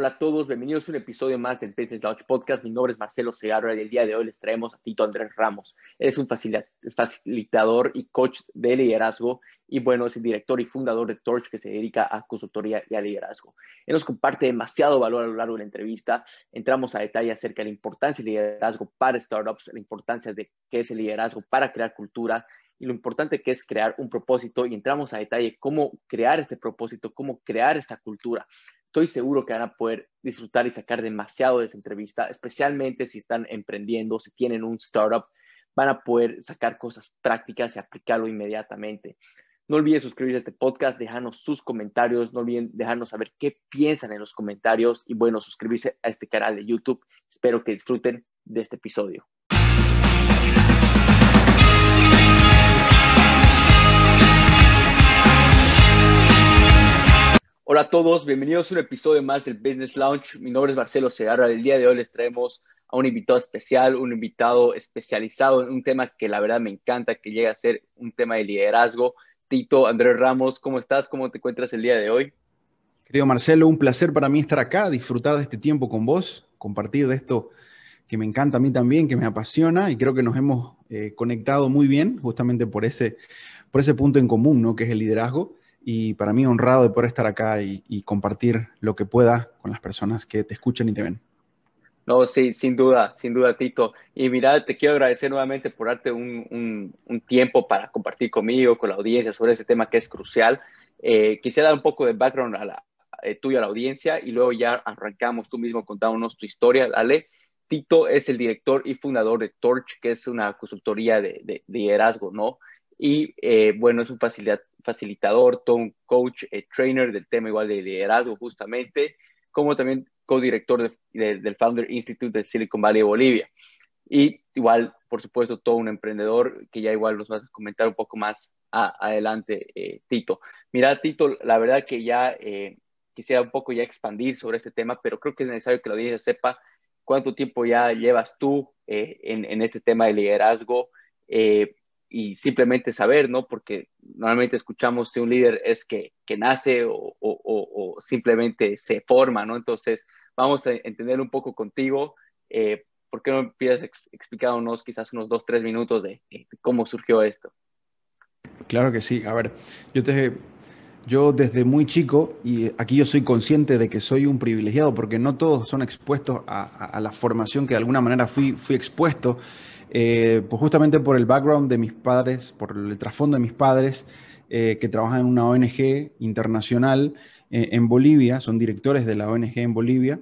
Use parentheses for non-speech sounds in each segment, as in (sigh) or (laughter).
Hola a todos, bienvenidos a un episodio más del Business Launch Podcast. Mi nombre es Marcelo Segarra y el día de hoy les traemos a Tito Andrés Ramos. Él es un facilitador y coach de liderazgo y bueno, es el director y fundador de Torch que se dedica a consultoría y a liderazgo. Él nos comparte demasiado valor a lo largo de la entrevista. Entramos a detalle acerca de la importancia del liderazgo para startups, la importancia de qué es el liderazgo para crear cultura y lo importante que es crear un propósito y entramos a detalle cómo crear este propósito, cómo crear esta cultura estoy seguro que van a poder disfrutar y sacar demasiado de esa entrevista, especialmente si están emprendiendo, si tienen un startup, van a poder sacar cosas prácticas y aplicarlo inmediatamente. No olviden suscribirse a este podcast, dejarnos sus comentarios, no olviden dejarnos saber qué piensan en los comentarios y bueno, suscribirse a este canal de YouTube. Espero que disfruten de este episodio. Hola a todos, bienvenidos a un episodio más del Business Launch. Mi nombre es Marcelo Segarra. El día de hoy les traemos a un invitado especial, un invitado especializado en un tema que la verdad me encanta, que llega a ser un tema de liderazgo. Tito Andrés Ramos, ¿cómo estás? ¿Cómo te encuentras el día de hoy? Querido Marcelo, un placer para mí estar acá, disfrutar de este tiempo con vos, compartir de esto que me encanta a mí también, que me apasiona y creo que nos hemos eh, conectado muy bien justamente por ese, por ese punto en común, ¿no? Que es el liderazgo y para mí honrado de poder estar acá y, compartir lo que pueda con las personas que te escuchan y te ven. No, sí, sin duda, sin duda, Tito. Y mira, te quiero agradecer nuevamente por darte un, tiempo para compartir conmigo, con la audiencia, sobre ese tema que es crucial. Eh, quisiera dar un poco de background a la, eh, tuyo a la audiencia y luego ya arrancamos tú mismo contándonos tu historia. Dale. Tito es el director y fundador de Torch, que es una consultoría de, de liderazgo, ¿no? Y eh, bueno, es un facilitador, todo un coach, eh, trainer del tema igual de liderazgo justamente, como también co-director del Founder Institute de Silicon Valley de Bolivia. Y igual, por supuesto, todo un emprendedor que ya igual nos vas a comentar un poco más adelante, eh, Tito. Mira, Tito, la verdad que ya quisiera un poco ya expandir sobre este tema, pero creo que es necesario que la audiencia sepa cuánto tiempo ya llevas tú en, en, este tema de liderazgo, eh, y simplemente saber, ¿no? Porque normalmente escuchamos si un líder es que, que nace o, o, simplemente se forma, ¿no? Entonces, vamos a entender un poco contigo. Eh, ¿Por qué no empiezas ex explicándonos quizás unos dos, tres minutos de, cómo surgió esto? Claro que sí. A ver, yo te, yo desde muy chico, y aquí yo soy consciente de que soy un privilegiado, porque no todos son expuestos a, a, la formación que de alguna manera fui, fui expuesto. Eh, pues justamente por el background de mis padres, por el trasfondo de mis padres, eh, que trabajan en una ONG internacional eh, en Bolivia, son directores de la ONG en Bolivia.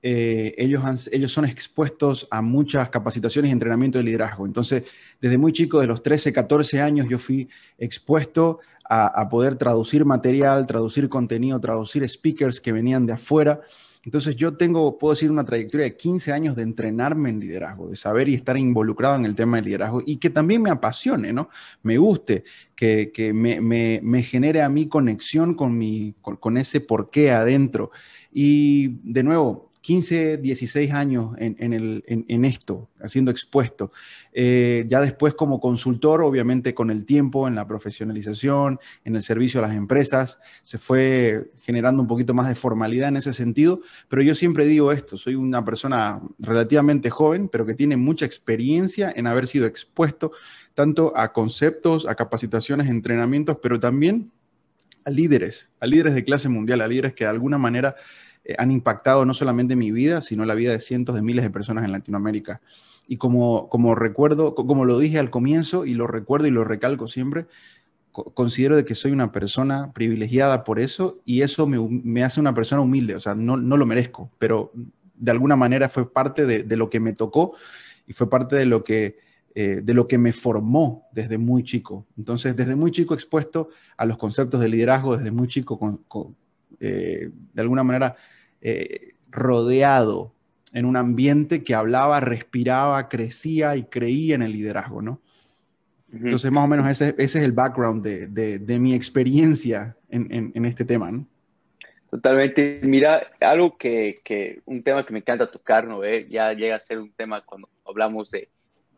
ellos, ellos son expuestos a muchas capacitaciones y entrenamiento de liderazgo. Entonces, desde muy chico, de los 13, 14 años, yo fui expuesto a poder traducir material, traducir contenido, traducir speakers que venían de afuera entonces yo tengo, puedo decir, una trayectoria de 15 años de entrenarme en liderazgo, de saber y estar involucrado en el tema del liderazgo y que también me apasione, ¿no? Me guste, que, me, genere a mí conexión con, mi, con ese porqué adentro. Y de nuevo, 15, 16 años en, en, esto, haciendo expuesto. Eh, ya después como consultor, obviamente con el tiempo, en la profesionalización, en el servicio a las empresas, se fue generando un poquito más de formalidad en ese sentido, pero yo siempre digo esto, soy una persona relativamente joven, pero que tiene mucha experiencia en haber sido expuesto tanto a conceptos, a capacitaciones, entrenamientos, pero también a líderes, a líderes de clase mundial, a líderes que de alguna manera eh, han impactado no solamente mi vida, sino la vida de cientos de miles de personas en Latinoamérica. Y como, como recuerdo, como lo dije al comienzo y lo recuerdo y lo recalco siempre, considero de que soy una persona privilegiada por eso y eso me, hace una persona humilde, o sea, no, no, lo merezco, pero de alguna manera fue parte de, lo que me tocó y fue parte de lo que, eh, de lo que me formó desde muy chico. Entonces, desde muy chico expuesto a los conceptos de liderazgo, desde muy chico, eh, de alguna manera eh, rodeado en un ambiente que hablaba, respiraba, crecía y creía en el liderazgo, ¿no? Entonces, más o menos ese, es el background de, mi experiencia en, este tema, ¿no? Totalmente. Mira, algo que, un tema que me encanta tocar, ¿no? Eh, ya llega a ser un tema cuando hablamos de,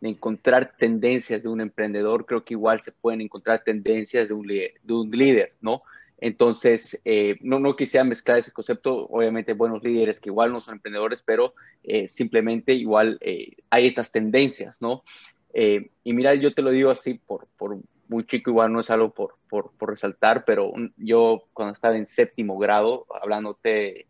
encontrar tendencias de un emprendedor, creo que igual se pueden encontrar tendencias de un, de un líder, ¿no? Entonces, eh, no, no quisiera mezclar ese concepto, obviamente buenos líderes que igual no son emprendedores, pero eh, simplemente igual eh, hay estas tendencias, ¿no? y mira, yo te lo digo así por, por muy chico, igual no es algo por, por, por resaltar, pero yo cuando estaba en séptimo grado, hablándote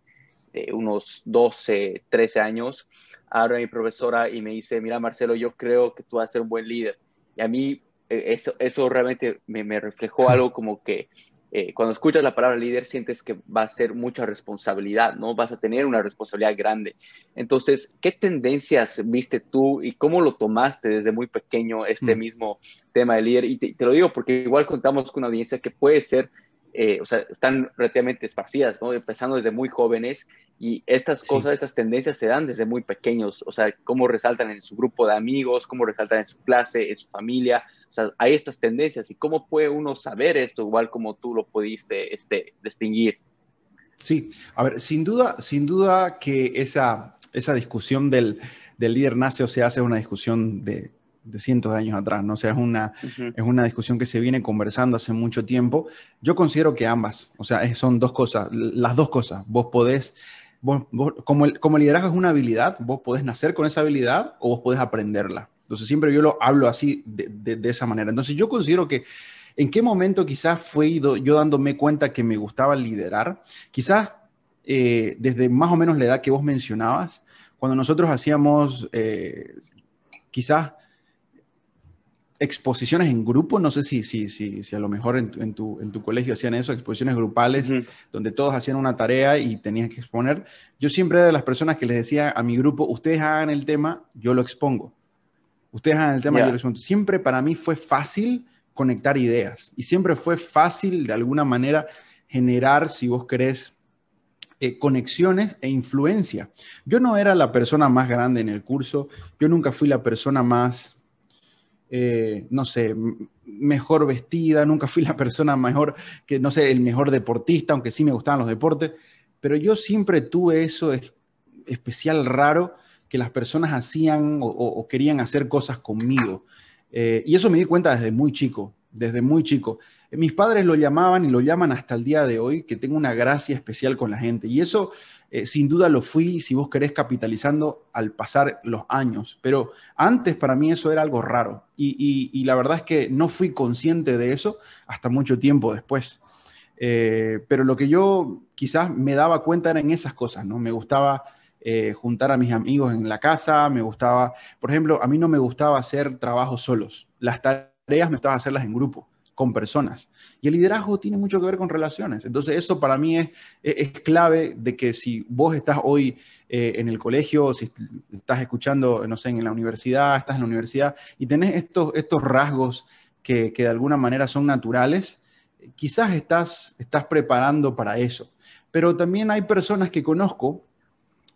de unos 12, 13 años, ahora mi profesora y me dice, mira Marcelo, yo creo que tú vas a ser un buen líder. Y a mí eso, eso realmente me, me reflejó algo como que eh, cuando escuchas la palabra líder sientes que va a ser mucha responsabilidad, ¿no? Vas a tener una responsabilidad grande. Entonces, ¿qué tendencias viste tú y cómo lo tomaste desde muy pequeño este mm. mismo tema de líder? Y te, lo digo porque igual contamos con una audiencia que puede ser, eh, o sea, están relativamente esparcidas, ¿no? Empezando desde muy jóvenes y estas cosas, estas tendencias se dan desde muy pequeños, o sea, cómo resaltan en su grupo de amigos, cómo resaltan en su clase, en su familia, o sea, hay estas tendencias y cómo puede uno saber esto, igual como tú lo pudiste este, distinguir. Sí, a ver, sin duda, sin duda que esa, esa discusión del, del líder nace o se hace una discusión de, de cientos de años atrás, ¿no? O sea, es una, es una discusión que se viene conversando hace mucho tiempo. Yo considero que ambas, o sea, son dos cosas, las dos cosas. Vos podés como, el, como liderazgo es una habilidad, vos podés nacer con esa habilidad o vos podés aprenderla. Entonces siempre yo lo hablo así, de, de, esa manera. Entonces yo considero que en qué momento quizás fue yo dándome cuenta que me gustaba liderar, quizás eh, desde más o menos la edad que vos mencionabas, cuando nosotros hacíamos eh, quizás exposiciones en grupo, no sé si, si, si, si a lo mejor en tu, en, tu, en tu colegio hacían eso, exposiciones grupales, donde todos hacían una tarea y tenían que exponer. Yo siempre era de las personas que les decía a mi grupo, ustedes hagan el tema, yo lo expongo. Ustedes hagan el tema, yo lo expongo. Siempre para mí fue fácil conectar ideas y siempre fue fácil de alguna manera generar, si vos querés, eh, conexiones e influencia. Yo no era la persona más grande en el curso, yo nunca fui la persona más eh, no sé, mejor vestida, nunca fui la persona mejor, que no sé, el mejor deportista, aunque sí me gustaban los deportes, pero yo siempre tuve eso especial raro que las personas hacían o, querían hacer cosas conmigo. Eh, y eso me di cuenta desde muy chico, desde muy chico. Mis padres lo llamaban y lo llaman hasta el día de hoy, que tengo una gracia especial con la gente. Y eso eh, sin duda lo fui, si vos querés, capitalizando al pasar los años. Pero antes para mí eso era algo raro. Y, la verdad es que no fui consciente de eso hasta mucho tiempo después. Eh, pero lo que yo quizás me daba cuenta era en esas cosas, ¿no? Me gustaba eh, juntar a mis amigos en la casa, me gustaba, por ejemplo, a mí no me gustaba hacer trabajos solos. Las tareas me gustaba hacerlas en grupo con personas. Y el liderazgo tiene mucho que ver con relaciones. Entonces eso para mí es, es, clave de que si vos estás hoy eh, en el colegio, si estás escuchando, no sé, en la universidad, estás en la universidad y tenés estos, estos rasgos que, que de alguna manera son naturales, quizás estás, estás preparando para eso. Pero también hay personas que conozco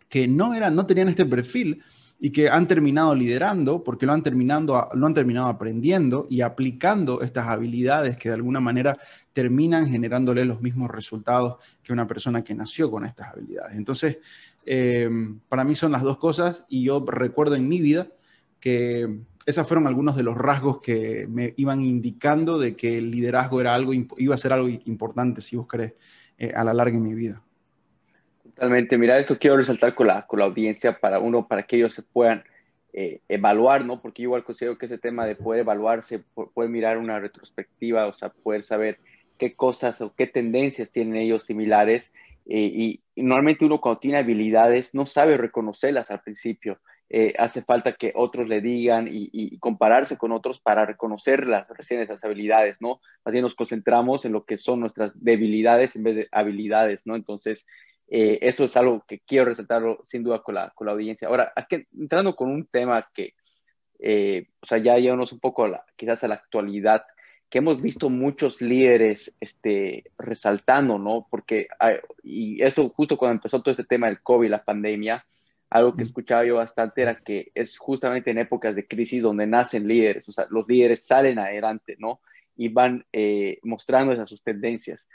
que no, eran, no tenían este perfil, y que han terminado liderando porque lo han, terminado, lo han terminado aprendiendo y aplicando estas habilidades que de alguna manera terminan generándole los mismos resultados que una persona que nació con estas habilidades. Entonces, eh, para mí son las dos cosas y yo recuerdo en mi vida que esos fueron algunos de los rasgos que me iban indicando de que el liderazgo era algo, iba a ser algo importante, si vos querés, eh, a la larga en mi vida. Totalmente. Mira, esto quiero resaltar con la, con la audiencia para uno, para que ellos se puedan eh, evaluar, ¿no? Porque yo igual considero que ese tema de poder evaluarse, poder mirar una retrospectiva, o sea, poder saber qué cosas o qué tendencias tienen ellos similares. Eh, y, normalmente uno cuando tiene habilidades no sabe reconocerlas al principio. Eh, hace falta que otros le digan y, y, compararse con otros para reconocerlas recién esas habilidades, ¿no? Bien nos concentramos en lo que son nuestras debilidades en vez de habilidades, ¿no? Entonces, eh, eso es algo que quiero resaltarlo sin duda con la, con la audiencia. Ahora, aquí, entrando con un tema que, eh, o sea, ya llevamos un poco quizás a la actualidad, que hemos visto muchos líderes este, resaltando, ¿no? Porque, y esto justo cuando empezó todo este tema del COVID, la pandemia, algo que escuchaba yo bastante era que es justamente en épocas de crisis donde nacen líderes, o sea, los líderes salen adelante, ¿no? Y van eh, mostrando esas sus tendencias.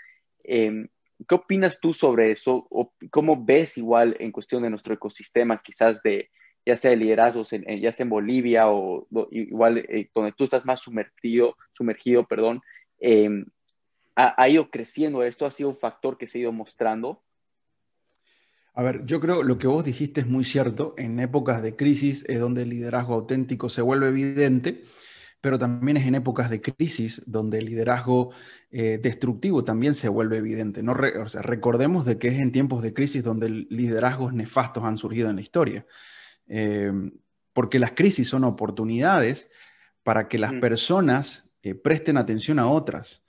Em, ¿Qué opinas tú sobre eso? ¿O ¿Cómo ves igual en cuestión de nuestro ecosistema, quizás de, ya sea de liderazgos, ya sea en Bolivia o, igual eh, donde tú estás más sumergido, sumergido perdón, em, ha, ido creciendo? ¿Esto ha sido un factor que se ha ido mostrando? A ver, yo creo lo que vos dijiste es muy cierto. En épocas de crisis es donde el liderazgo auténtico se vuelve evidente, pero también es en épocas de crisis donde el liderazgo eh, destructivo también se vuelve evidente. No o sea, recordemos de que es en tiempos de crisis donde liderazgos nefastos han surgido en la historia. Eh, porque las crisis son oportunidades para que las mm. personas eh, presten atención a otras.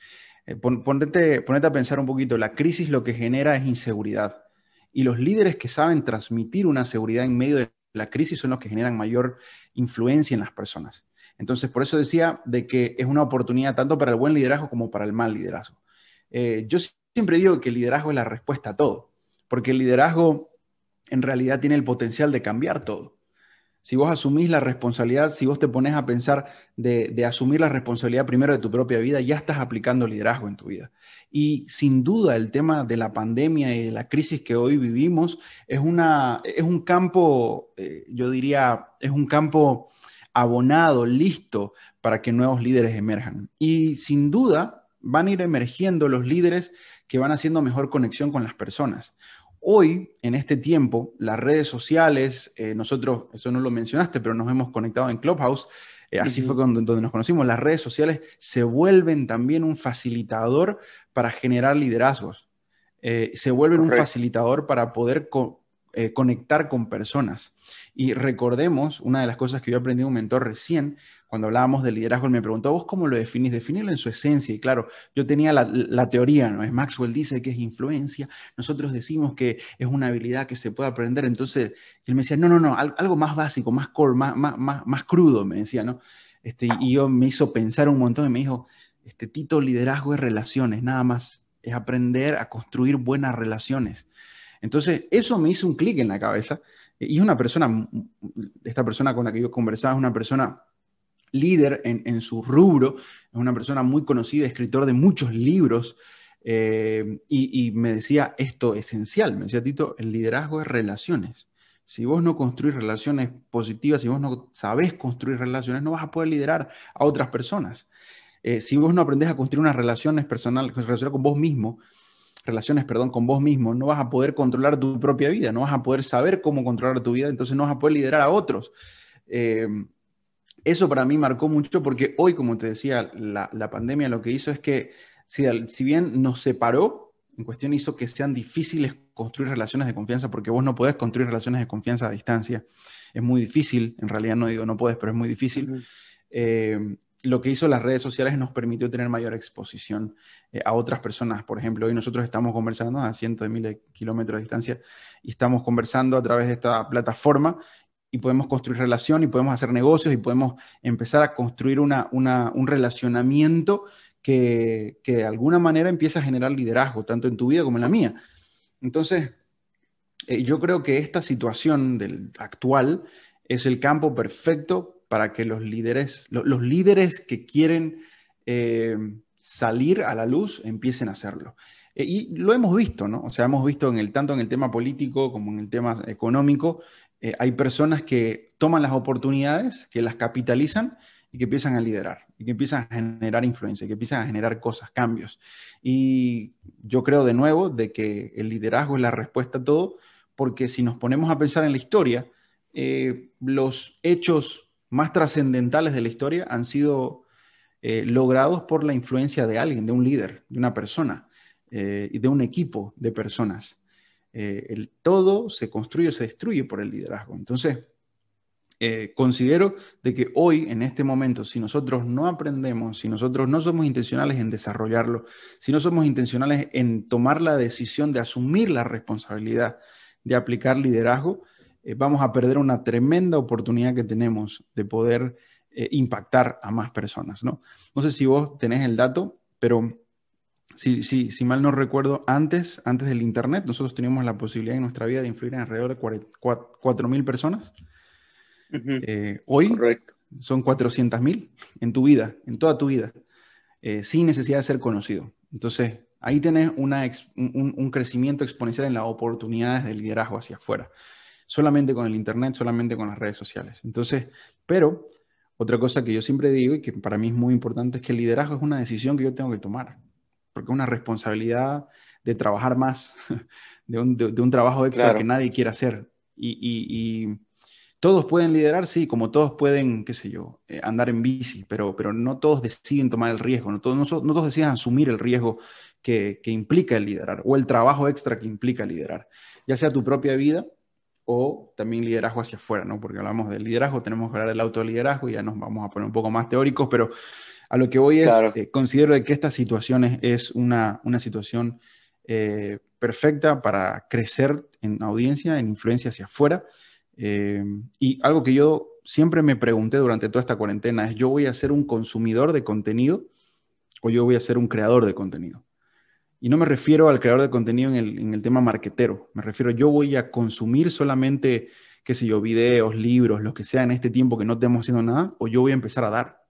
ponete, ponete a pensar un poquito, la crisis lo que genera es inseguridad. Y los líderes que saben transmitir una seguridad en medio de la crisis son los que generan mayor influencia en las personas. Entonces, por eso decía de que es una oportunidad tanto para el buen liderazgo como para el mal liderazgo. Eh, yo siempre digo que el liderazgo es la respuesta a todo, porque el liderazgo en realidad tiene el potencial de cambiar todo. Si vos asumís la responsabilidad, si vos te pones a pensar de, asumir la responsabilidad primero de tu propia vida, ya estás aplicando liderazgo en tu vida. Y sin duda el tema de la pandemia y de la crisis que hoy vivimos es, una, es un campo, eh, yo diría, es un campo abonado, listo para que nuevos líderes emerjan. Y sin duda van a ir emergiendo los líderes que van haciendo mejor conexión con las personas. Hoy, en este tiempo, las redes sociales, eh, nosotros, eso no lo mencionaste, pero nos hemos conectado en Clubhouse, eh, así fue donde, nos conocimos, las redes sociales se vuelven también un facilitador para generar liderazgos, eh, se vuelven un facilitador para poder conectar con personas. Y recordemos, una de las cosas que yo aprendí de un mentor recién, cuando hablábamos de liderazgo, él me preguntó, ¿vos cómo lo definís? Definirlo en su esencia. Y claro, yo tenía la, teoría, ¿no? Es Maxwell dice que es influencia, nosotros decimos que es una habilidad que se puede aprender. Entonces, él me decía, no, no, no, algo más básico, más core, más, más, más, crudo, me decía, ¿no? Este, y yo me hizo pensar un montón y me dijo, este Tito, liderazgo es relaciones, nada más, es aprender a construir buenas relaciones. Entonces, eso me hizo un clic en la cabeza. Y una persona, esta persona con la que yo conversaba, es una persona líder en, su rubro, es una persona muy conocida, escritor de muchos libros, eh, y, me decía esto esencial, me decía Tito, el liderazgo es relaciones. Si vos no construís relaciones positivas, si vos no sabés construir relaciones, no vas a poder liderar a otras personas. Eh, si vos no aprendés a construir unas relaciones personales, relaciones con vos mismo, relaciones, perdón, con vos mismo, no vas a poder controlar tu propia vida, no vas a poder saber cómo controlar tu vida, entonces no vas a poder liderar a otros. Eh, eso para mí marcó mucho porque hoy, como te decía, la, pandemia lo que hizo es que, si, si, bien nos separó, en cuestión hizo que sean difíciles construir relaciones de confianza, porque vos no podés construir relaciones de confianza a distancia. Es muy difícil, en realidad no digo no puedes, pero es muy difícil. Eh, lo que hizo las redes sociales nos permitió tener mayor exposición eh, a otras personas. Por ejemplo, hoy nosotros estamos conversando a cientos de miles de kilómetros de distancia y estamos conversando a través de esta plataforma y podemos construir relación y podemos hacer negocios y podemos empezar a construir una, un relacionamiento que, de alguna manera empieza a generar liderazgo, tanto en tu vida como en la mía. Entonces, eh, yo creo que esta situación del actual es el campo perfecto para que los líderes, los líderes que quieren eh, salir a la luz empiecen a hacerlo. Eh, y lo hemos visto, ¿no? O sea, hemos visto en el, tanto en el tema político como en el tema económico, eh, hay personas que toman las oportunidades, que las capitalizan y que empiezan a liderar, y que empiezan a generar influencia, que empiezan a generar cosas, cambios. Y yo creo de nuevo de que el liderazgo es la respuesta a todo, porque si nos ponemos a pensar en la historia, eh, los hechos más trascendentales de la historia han sido eh, logrados por la influencia de alguien, de un líder, de una persona y de un equipo de personas. Eh, el todo se construye o se destruye por el liderazgo. Entonces, eh, considero de que hoy, en este momento, si nosotros no aprendemos, si nosotros no somos intencionales en desarrollarlo, si no somos intencionales en tomar la decisión de asumir la responsabilidad de aplicar liderazgo, eh, vamos a perder una tremenda oportunidad que tenemos de poder impactar a más personas. ¿no? no sé si vos tenés el dato, pero si, si mal no recuerdo, antes, antes del Internet, nosotros teníamos la posibilidad en nuestra vida de influir en alrededor de 4.000 personas. Eh, hoy son 400.000 en tu vida, en toda tu vida, eh, sin necesidad de ser conocido. Entonces, ahí tenés una un, un, crecimiento exponencial en las oportunidades de liderazgo hacia afuera, solamente con el Internet, solamente con las redes sociales. Entonces, pero otra cosa que yo siempre digo y que para mí es muy importante es que el liderazgo es una decisión que yo tengo que tomar. porque es una responsabilidad de trabajar más, (laughs) de un, trabajo extra que nadie quiere hacer. Y, todos pueden liderar, sí, como todos pueden, qué sé yo, eh, andar en bici, pero, pero no todos deciden tomar el riesgo, no todos, no, todos deciden asumir el riesgo que, que, implica el liderar o el trabajo extra que implica liderar, ya sea tu propia vida o también liderazgo hacia afuera, ¿no? Porque hablamos del liderazgo, tenemos que hablar del autoliderazgo y ya nos vamos a poner un poco más teóricos, pero a lo que voy es, eh, considero que esta situación es, una, una situación eh, perfecta para crecer en audiencia, en influencia hacia afuera. Eh, y algo que yo siempre me pregunté durante toda esta cuarentena es, ¿yo voy a ser un consumidor de contenido o yo voy a ser un creador de contenido? Y no me refiero al creador de contenido en el, en el tema marquetero, me refiero, yo voy a consumir solamente, qué sé yo, videos, libros, lo que sea en este tiempo que no estemos haciendo nada, o yo voy a empezar a dar.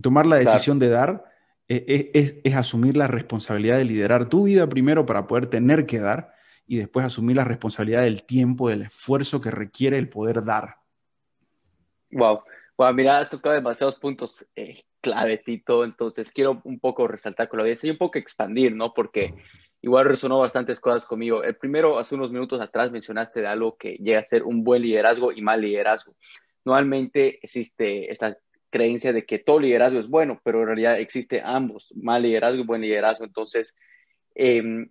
Tomar la decisión de dar es, es, asumir la responsabilidad de liderar tu vida primero para poder tener que dar y después asumir la responsabilidad del tiempo, del esfuerzo que requiere el poder dar. Wow, wow mira, has tocado demasiados puntos eh, clave, Tito, entonces quiero un poco resaltar con la audiencia y un poco expandir, ¿no? Porque igual resonó bastantes cosas conmigo. El primero, hace unos minutos atrás mencionaste de algo que llega a ser un buen liderazgo y mal liderazgo. Normalmente existe esta creencia de que todo liderazgo es bueno, pero en realidad existe ambos, mal liderazgo y buen liderazgo. Entonces, em,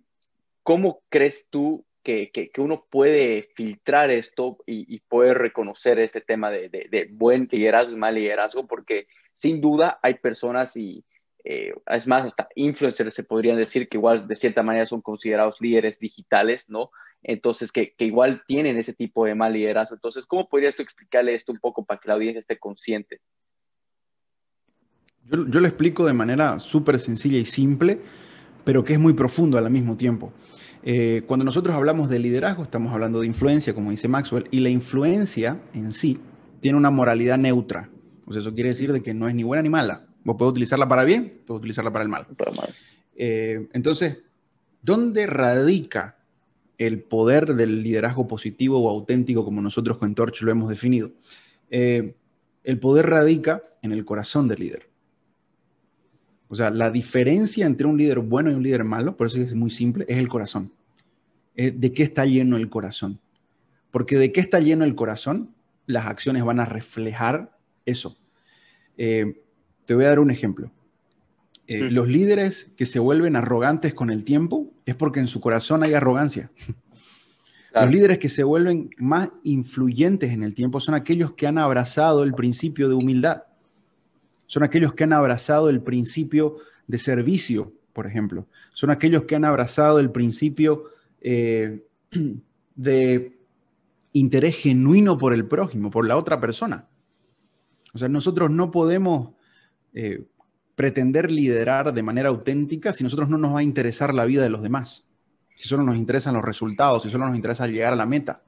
¿cómo crees tú que, que, uno puede filtrar esto y, y poder reconocer este tema de, buen liderazgo y mal liderazgo? Porque sin duda hay personas y, eh, es más, hasta influencers se podrían decir que igual de cierta manera son considerados líderes digitales, ¿no? Entonces, que, que, igual tienen ese tipo de mal liderazgo. Entonces, ¿cómo podrías tú explicarle esto un poco para que la audiencia esté consciente? Yo, lo explico de manera súper sencilla y simple, pero que es muy profundo al mismo tiempo. Eh, cuando nosotros hablamos de liderazgo, estamos hablando de influencia, como dice Maxwell, y la influencia en sí tiene una moralidad neutra. O sea, eso quiere decir de que no es ni buena ni mala. Vos podés utilizarla para bien, puedes utilizarla para el mal. Eh, entonces, ¿dónde radica el poder del liderazgo positivo o auténtico, como nosotros con Torch lo hemos definido? Eh, el poder radica en el corazón del líder. O sea, la diferencia entre un líder bueno y un líder malo, por eso es muy simple, es el corazón. ¿De qué está lleno el corazón? Porque de qué está lleno el corazón, las acciones van a reflejar eso. Eh, te voy a dar un ejemplo. Eh, los líderes que se vuelven arrogantes con el tiempo es porque en su corazón hay arrogancia. Los líderes que se vuelven más influyentes en el tiempo son aquellos que han abrazado el principio de humildad son aquellos que han abrazado el principio de servicio, por ejemplo. Son aquellos que han abrazado el principio eh, (clears throat) de interés genuino por el prójimo, por la otra persona. O sea, nosotros no podemos eh, pretender liderar de manera auténtica si nosotros no nos va a interesar la vida de los demás, si solo nos interesan los resultados, si solo nos interesa llegar a la meta,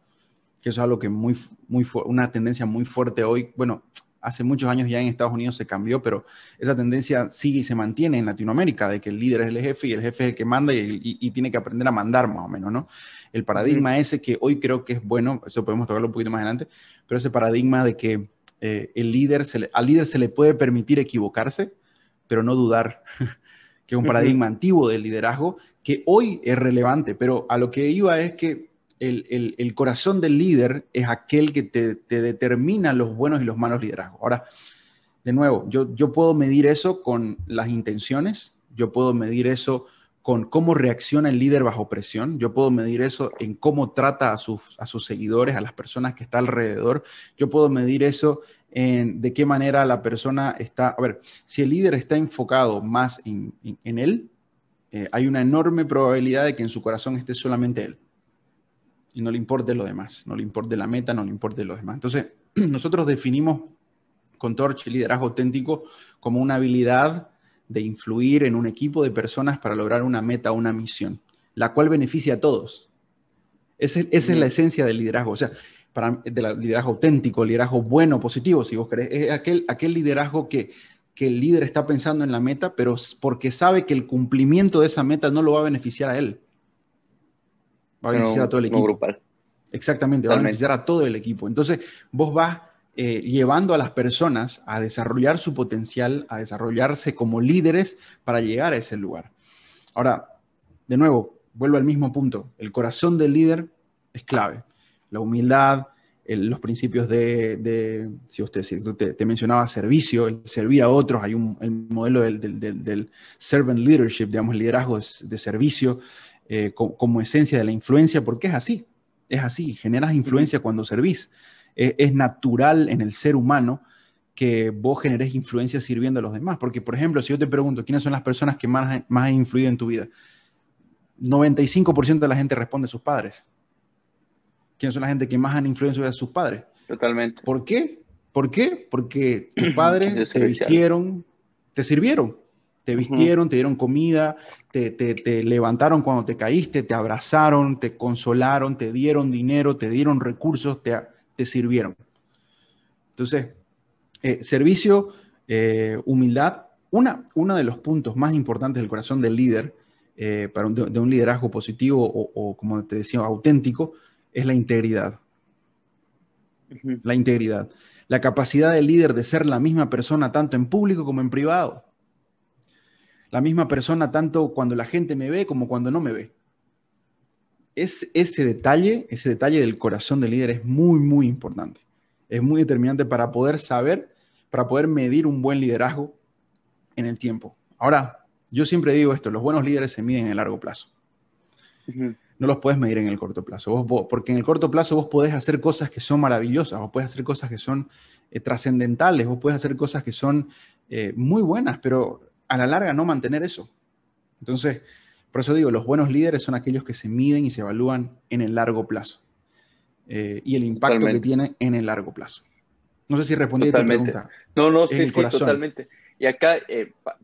que eso es algo que muy, muy una tendencia muy fuerte hoy, bueno, hace muchos años ya en Estados Unidos se cambió, pero esa tendencia sigue y se mantiene en Latinoamérica, de que el líder es el jefe y el jefe es el que manda y, tiene que aprender a mandar más o menos, ¿no? El paradigma ese que hoy creo que es bueno, eso podemos tocarlo un poquito más adelante, pero ese paradigma de que eh, el líder se al líder se le puede permitir equivocarse, pero no dudar, (laughs) que es un paradigma antiguo del liderazgo que hoy es relevante, pero a lo que iba es que el, corazón del líder es aquel que te, determina los buenos y los malos liderazgos. Ahora, de nuevo, yo, yo puedo medir eso con las intenciones, yo puedo medir eso con cómo reacciona el líder bajo presión, yo puedo medir eso en cómo trata a sus, a sus seguidores, a las personas que está alrededor, yo puedo medir eso en de qué manera la persona está, a ver, si el líder está enfocado más en, él, eh, hay una enorme probabilidad de que en su corazón esté solamente él y no le importe lo demás, no le importe la meta, no le importe lo demás. Entonces, (clears throat) nosotros definimos con Torch el liderazgo auténtico como una habilidad de influir en un equipo de personas para lograr una meta una misión, la cual beneficia a todos. Esa, es la esencia del liderazgo, o sea, para, del liderazgo auténtico, el liderazgo bueno, positivo, si vos querés, es aquel, aquel liderazgo que, que el líder está pensando en la meta, pero porque sabe que el cumplimiento de esa meta no lo va a beneficiar a él, Va a beneficiar a todo el equipo. Exactamente, va a beneficiar a todo el equipo. Entonces, vos vas eh, llevando a las personas a desarrollar su potencial, a desarrollarse como líderes para llegar a ese lugar. Ahora, de nuevo, vuelvo al mismo punto. El corazón del líder es clave. La humildad, los principios de, si usted te, mencionaba servicio, el servir a otros, hay un el modelo del, servant leadership, digamos, liderazgo de, servicio eh, como, esencia de la influencia, porque es así, es así, generas influencia cuando servís. Es, natural en el ser humano que vos generes influencia sirviendo a los demás, porque, por ejemplo, si yo te pregunto, ¿quiénes son las personas que más, más han influido en tu vida? 95% de la gente responde sus padres quiénes son la gente que más han influenciado a sus padres. Totalmente. ¿Por qué? ¿Por qué? Porque tus (clears throat) padres te vistieron, te sirvieron, te vistieron, te dieron comida, te, levantaron cuando te caíste, te abrazaron, te consolaron, te dieron dinero, te dieron recursos, te, te sirvieron. Entonces, eh, servicio, eh, humildad, una, uno de los puntos más importantes del corazón del líder, eh, para un, de, un liderazgo positivo o, o, como te decía, auténtico, es la integridad. La integridad. La capacidad del líder de ser la misma persona tanto en público como en privado. La misma persona tanto cuando la gente me ve como cuando no me ve. Es, ese detalle, ese detalle del corazón del líder es muy, muy importante. Es muy determinante para poder saber, para poder medir un buen liderazgo en el tiempo. Ahora, yo siempre digo esto, los buenos líderes se miden en el largo plazo no los puedes medir en el corto plazo. porque en el corto plazo vos podés hacer cosas que son maravillosas, vos puedes hacer cosas que son eh, trascendentales, vos puedes hacer cosas que son eh, muy buenas, pero a la larga no mantener eso. Entonces, por eso digo, los buenos líderes son aquellos que se miden y se evalúan en el largo plazo eh, y el impacto que tiene en el largo plazo. No sé si respondí a tu pregunta. No, no, sí, sí, totalmente. Y acá,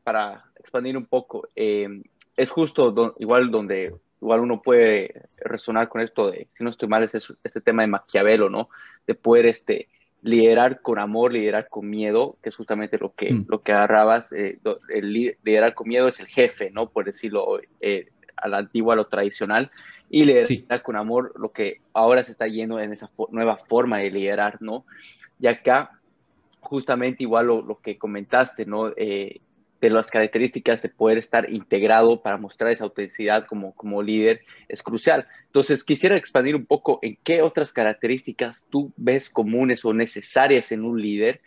para expandir un poco, es justo igual donde igual uno puede resonar con esto de, si no estoy mal, es este tema de Maquiavelo, ¿no? De poder este, liderar con amor, liderar con miedo, que es justamente lo que, mm. lo que agarrabas. Eh, el liderar con miedo es el jefe, ¿no? Por decirlo eh, a la antigua, a lo tradicional. Y liderar con amor, lo que ahora se está yendo en esa nueva forma de liderar, ¿no? Y acá, justamente igual lo, lo que comentaste, ¿no? Eh, de las características de poder estar integrado para mostrar esa autenticidad como, como líder es crucial. Entonces, quisiera expandir un poco en qué otras características tú ves comunes o necesarias en un líder.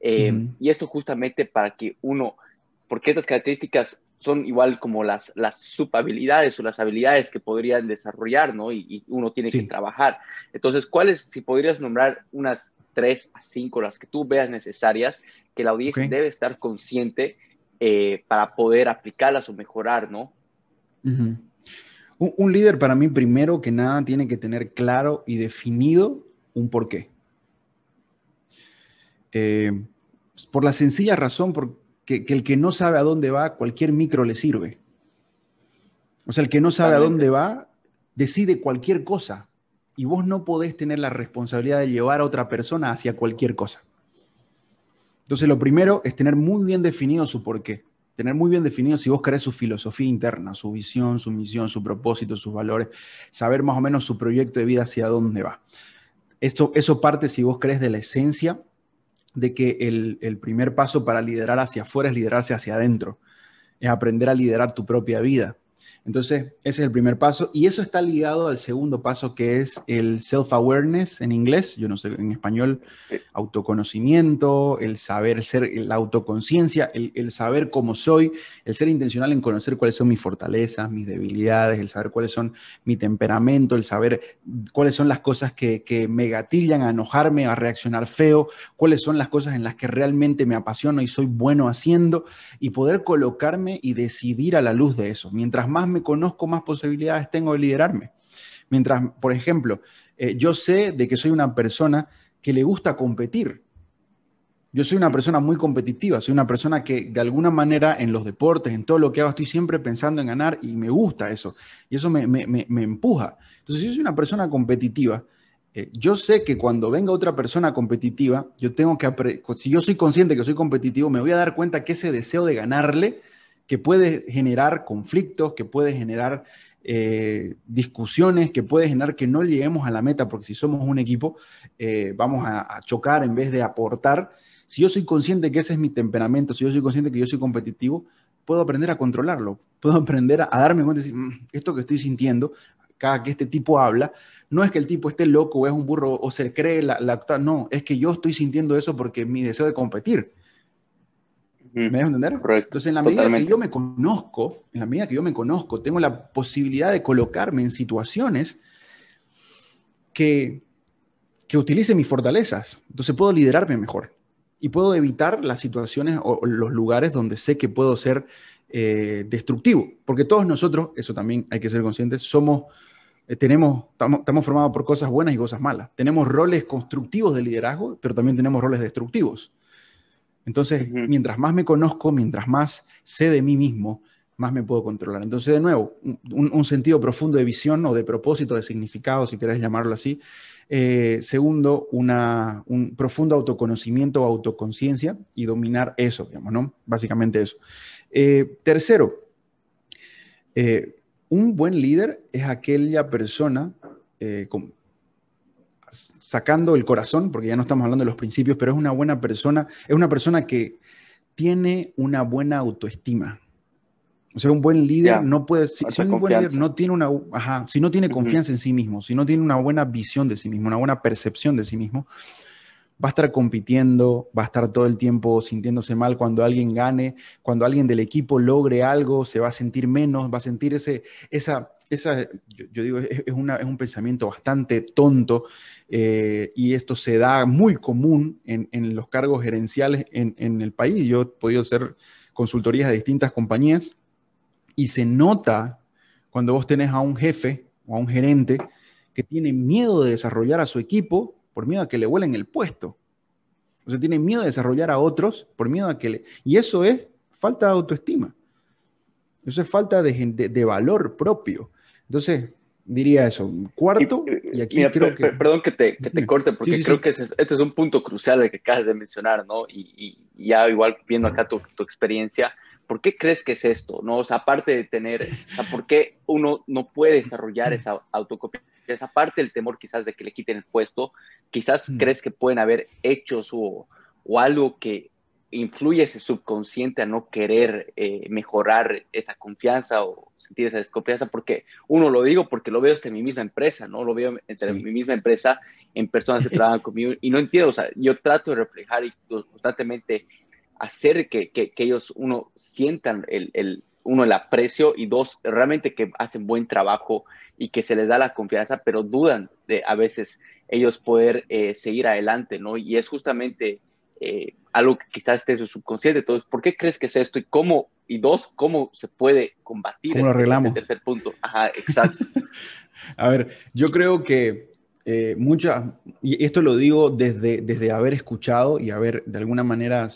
Eh, y esto justamente para que uno, porque estas características son igual como las, las subhabilidades o las habilidades que podrían desarrollar, ¿no? Y, uno tiene que trabajar. Entonces, ¿cuáles, si podrías nombrar unas tres a cinco, las que tú veas necesarias, que la audiencia debe estar consciente eh, para poder aplicarlas o mejorar, ¿no? un, líder para mí, primero que nada, tiene que tener claro y definido un porqué. Eh, por la sencilla razón porque, que el que no sabe a dónde va, cualquier micro le sirve. O sea, el que no sabe a dónde va, decide cualquier cosa. Y vos no podés tener la responsabilidad de llevar a otra persona hacia cualquier cosa. Entonces, lo primero es tener muy bien definido su porqué. Tener muy bien definido si vos querés su filosofía interna, su visión, su misión, su propósito, sus valores, saber más o menos su proyecto de vida hacia dónde va. Esto, eso parte, si vos crees, de la esencia de que el, el primer paso para liderar hacia afuera es liderarse hacia adentro, es aprender a liderar tu propia vida. Entonces, ese es el primer paso. Y eso está ligado al segundo paso que es el self-awareness en inglés, yo no sé en español, autoconocimiento, el saber ser, la autoconciencia, el, saber cómo soy, el ser intencional en conocer cuáles son mis fortalezas, mis debilidades, el saber cuáles son mi temperamento, el saber cuáles son las cosas que, que me gatillan a enojarme, a reaccionar feo, cuáles son las cosas en las que realmente me apasiono y soy bueno haciendo y poder colocarme y decidir a la luz de eso. Mientras más me conozco, más posibilidades tengo de liderarme. Mientras, por ejemplo, eh, yo sé de que soy una persona que le gusta competir. Yo soy una persona muy competitiva, soy una persona que de alguna manera en los deportes, en todo lo que hago, estoy siempre pensando en ganar y me gusta eso. Y eso me, empuja. Entonces, si yo soy una persona competitiva, eh, yo sé que cuando venga otra persona competitiva, yo tengo que, si yo soy consciente que soy competitivo, me voy a dar cuenta que ese deseo de ganarle que puede generar conflictos, que puede generar eh, discusiones que puede generar que no lleguemos a la meta, porque si somos un equipo, eh, vamos a, chocar en vez de aportar. Si yo soy consciente que ese es mi temperamento, si yo soy consciente que yo soy competitivo, puedo aprender a controlarlo, puedo aprender a, darme cuenta de decir, mm, esto que estoy sintiendo, cada que este tipo habla, no es que el tipo esté loco o es un burro o se cree la, la no, es que yo estoy sintiendo eso porque mi deseo de competir. ¿Me dejo entender? Correcto. Entonces, en la medida que yo me conozco, en la medida que yo me conozco, tengo la posibilidad de colocarme en situaciones que, que utilice mis fortalezas. Entonces, puedo liderarme mejor y puedo evitar las situaciones o los lugares donde sé que puedo ser eh, destructivo. Porque todos nosotros, eso también hay que ser conscientes, somos eh, tenemos, estamos, formados por cosas buenas y cosas malas. Tenemos roles constructivos de liderazgo, pero también tenemos roles destructivos. Entonces, mientras más me conozco, mientras más sé de mí mismo, más me puedo controlar. Entonces, de nuevo, un, sentido profundo de visión o de propósito, de significado, si querés llamarlo así. Eh, segundo, una, un profundo autoconocimiento o autoconciencia y dominar eso, digamos, ¿no? Básicamente eso. Eh, tercero, un buen líder es aquella persona, eh, sacando el corazón, porque ya no estamos hablando de los principios, pero es una buena persona, es una persona que tiene una buena autoestima. O sea, un buen líder no puede, si, un buen líder no tiene una, si no tiene confianza en sí mismo, si no tiene una buena visión de sí mismo, una buena percepción de sí mismo, va a estar compitiendo, va a estar todo el tiempo sintiéndose mal cuando alguien gane, cuando alguien del equipo logre algo, se va a sentir menos, va a sentir ese, esa, esa yo, digo, es, una, es, un pensamiento bastante tonto eh, y esto se da muy común en, en los cargos gerenciales en, en, el país. Yo he podido hacer consultorías a distintas compañías y se nota cuando vos tenés a un jefe o a un gerente que tiene miedo de desarrollar a su equipo por miedo a que le vuelen el puesto. O sea, tiene miedo de desarrollar a otros por miedo a que le... Y eso es falta de autoestima. Eso es falta de, valor propio. Entonces, diría eso. Cuarto, y, aquí creo que... Perdón que te, corte, porque creo que este es un punto crucial el que acabas de mencionar, ¿no? Y, ya igual viendo acá tu, tu, experiencia, ¿por qué crees que es esto? ¿No? O sea, aparte de tener, o sea, ¿por qué uno no puede desarrollar esa autoconfianza? esa parte del temor quizás de que le quiten el puesto, quizás mm. crees que pueden haber hechos o, o, algo que influye ese subconsciente a no querer eh, mejorar esa confianza o sentir esa desconfianza, porque uno lo digo porque lo veo en mi misma empresa, ¿no? Lo veo entre mi misma empresa en personas que (laughs) trabajan conmigo y no entiendo, o sea, yo trato de reflejar y constantemente hacer que, que, que ellos, uno, sientan el, el, uno, el aprecio y dos, realmente que hacen buen trabajo y que se les da la confianza, pero dudan de a veces ellos poder eh, seguir adelante, ¿no? Y es justamente eh, algo que quizás esté en su subconsciente. Entonces, ¿por qué crees que es esto? Y cómo, y dos, ¿cómo se puede combatir? ¿Cómo lo este arreglamos? tercer punto. Ajá, exacto. (laughs) a ver, yo creo que eh, muchas, y esto lo digo desde, desde haber escuchado y haber de alguna manera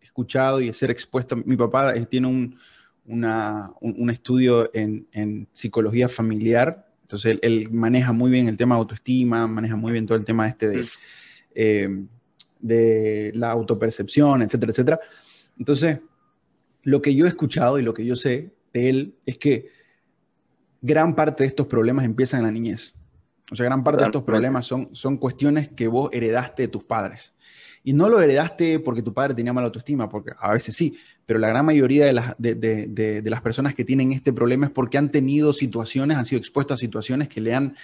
escuchado y ser expuesto. Mi papá tiene un, un, estudio en, psicología familiar. Entonces, él, maneja muy bien el tema de autoestima, maneja muy bien todo el tema este de, eh, de la autopercepción, etcétera, etcétera. Entonces, lo que yo he escuchado y lo que yo sé de él es que gran parte de estos problemas empiezan en la niñez. O sea, gran parte de estos problemas son, son cuestiones que vos heredaste de tus padres. Y no lo heredaste porque tu padre tenía mala autoestima, porque a veces sí, pero la gran mayoría de las, de, las personas que tienen este problema es porque han tenido situaciones, han sido expuestos a situaciones que le han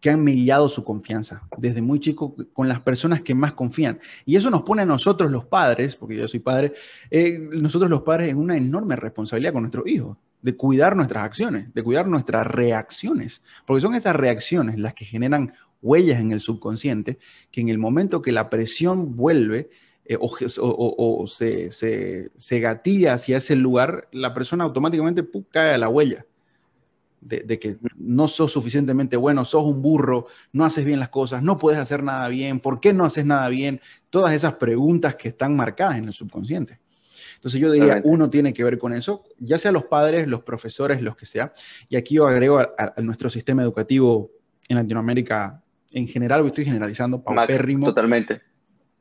que han mellado su confianza desde muy chico con las personas que más confían. Y eso nos pone a nosotros los padres, porque yo soy padre, eh, nosotros los padres en una enorme responsabilidad con nuestros hijos, de cuidar nuestras acciones, de cuidar nuestras reacciones, porque son esas reacciones las que generan huellas en el subconsciente, que en el momento que la presión vuelve, eh, o, se, se, gatilla hacia ese lugar, la persona automáticamente cae a la huella de, que no sos suficientemente bueno, sos un burro, no haces bien las cosas, no puedes hacer nada bien, ¿por qué no haces nada bien? Todas esas preguntas que están marcadas en el subconsciente. Entonces yo diría, uno tiene que ver con eso, ya sea los padres, los profesores, los que sea. Y aquí yo agrego a, nuestro sistema educativo en Latinoamérica en general, estoy generalizando, paupérrimo. Totalmente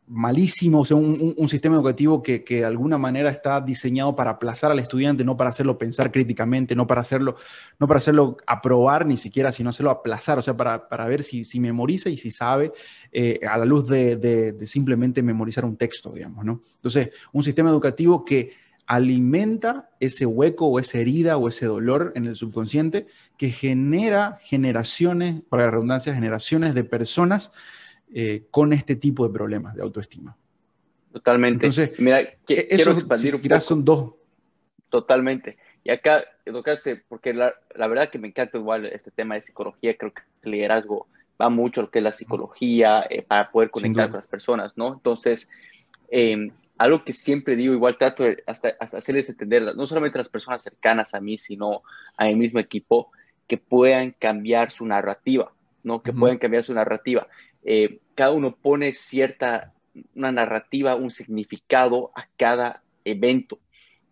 malísimo, o sea, un, sistema educativo que, de alguna manera está diseñado para aplazar al estudiante, no para hacerlo pensar críticamente, no para hacerlo, no para hacerlo aprobar ni siquiera, sino hacerlo aplazar, o sea, para, ver si, si, memoriza y si sabe eh, a la luz de, simplemente memorizar un texto, digamos, ¿no? Entonces, un sistema educativo que alimenta ese hueco o esa herida o ese dolor en el subconsciente que genera generaciones, para la redundancia, generaciones de personas eh, con este tipo de problemas de autoestima. Totalmente. Entonces, mira, e-, quiero expandir un poco. son dos. Totalmente. Y acá tocaste, porque la, verdad que me encanta igual este tema de psicología, creo que el liderazgo va mucho a lo que es la psicología eh, para poder conectar con las personas, ¿no? Entonces, em, algo que siempre digo, igual trato de hasta, hasta hacerles entender, no solamente a las personas cercanas a mí, sino a mi mismo equipo, que puedan cambiar su narrativa, ¿no? Que puedan cambiar su narrativa. Eh, cada uno pone cierta, una narrativa, un significado a cada evento,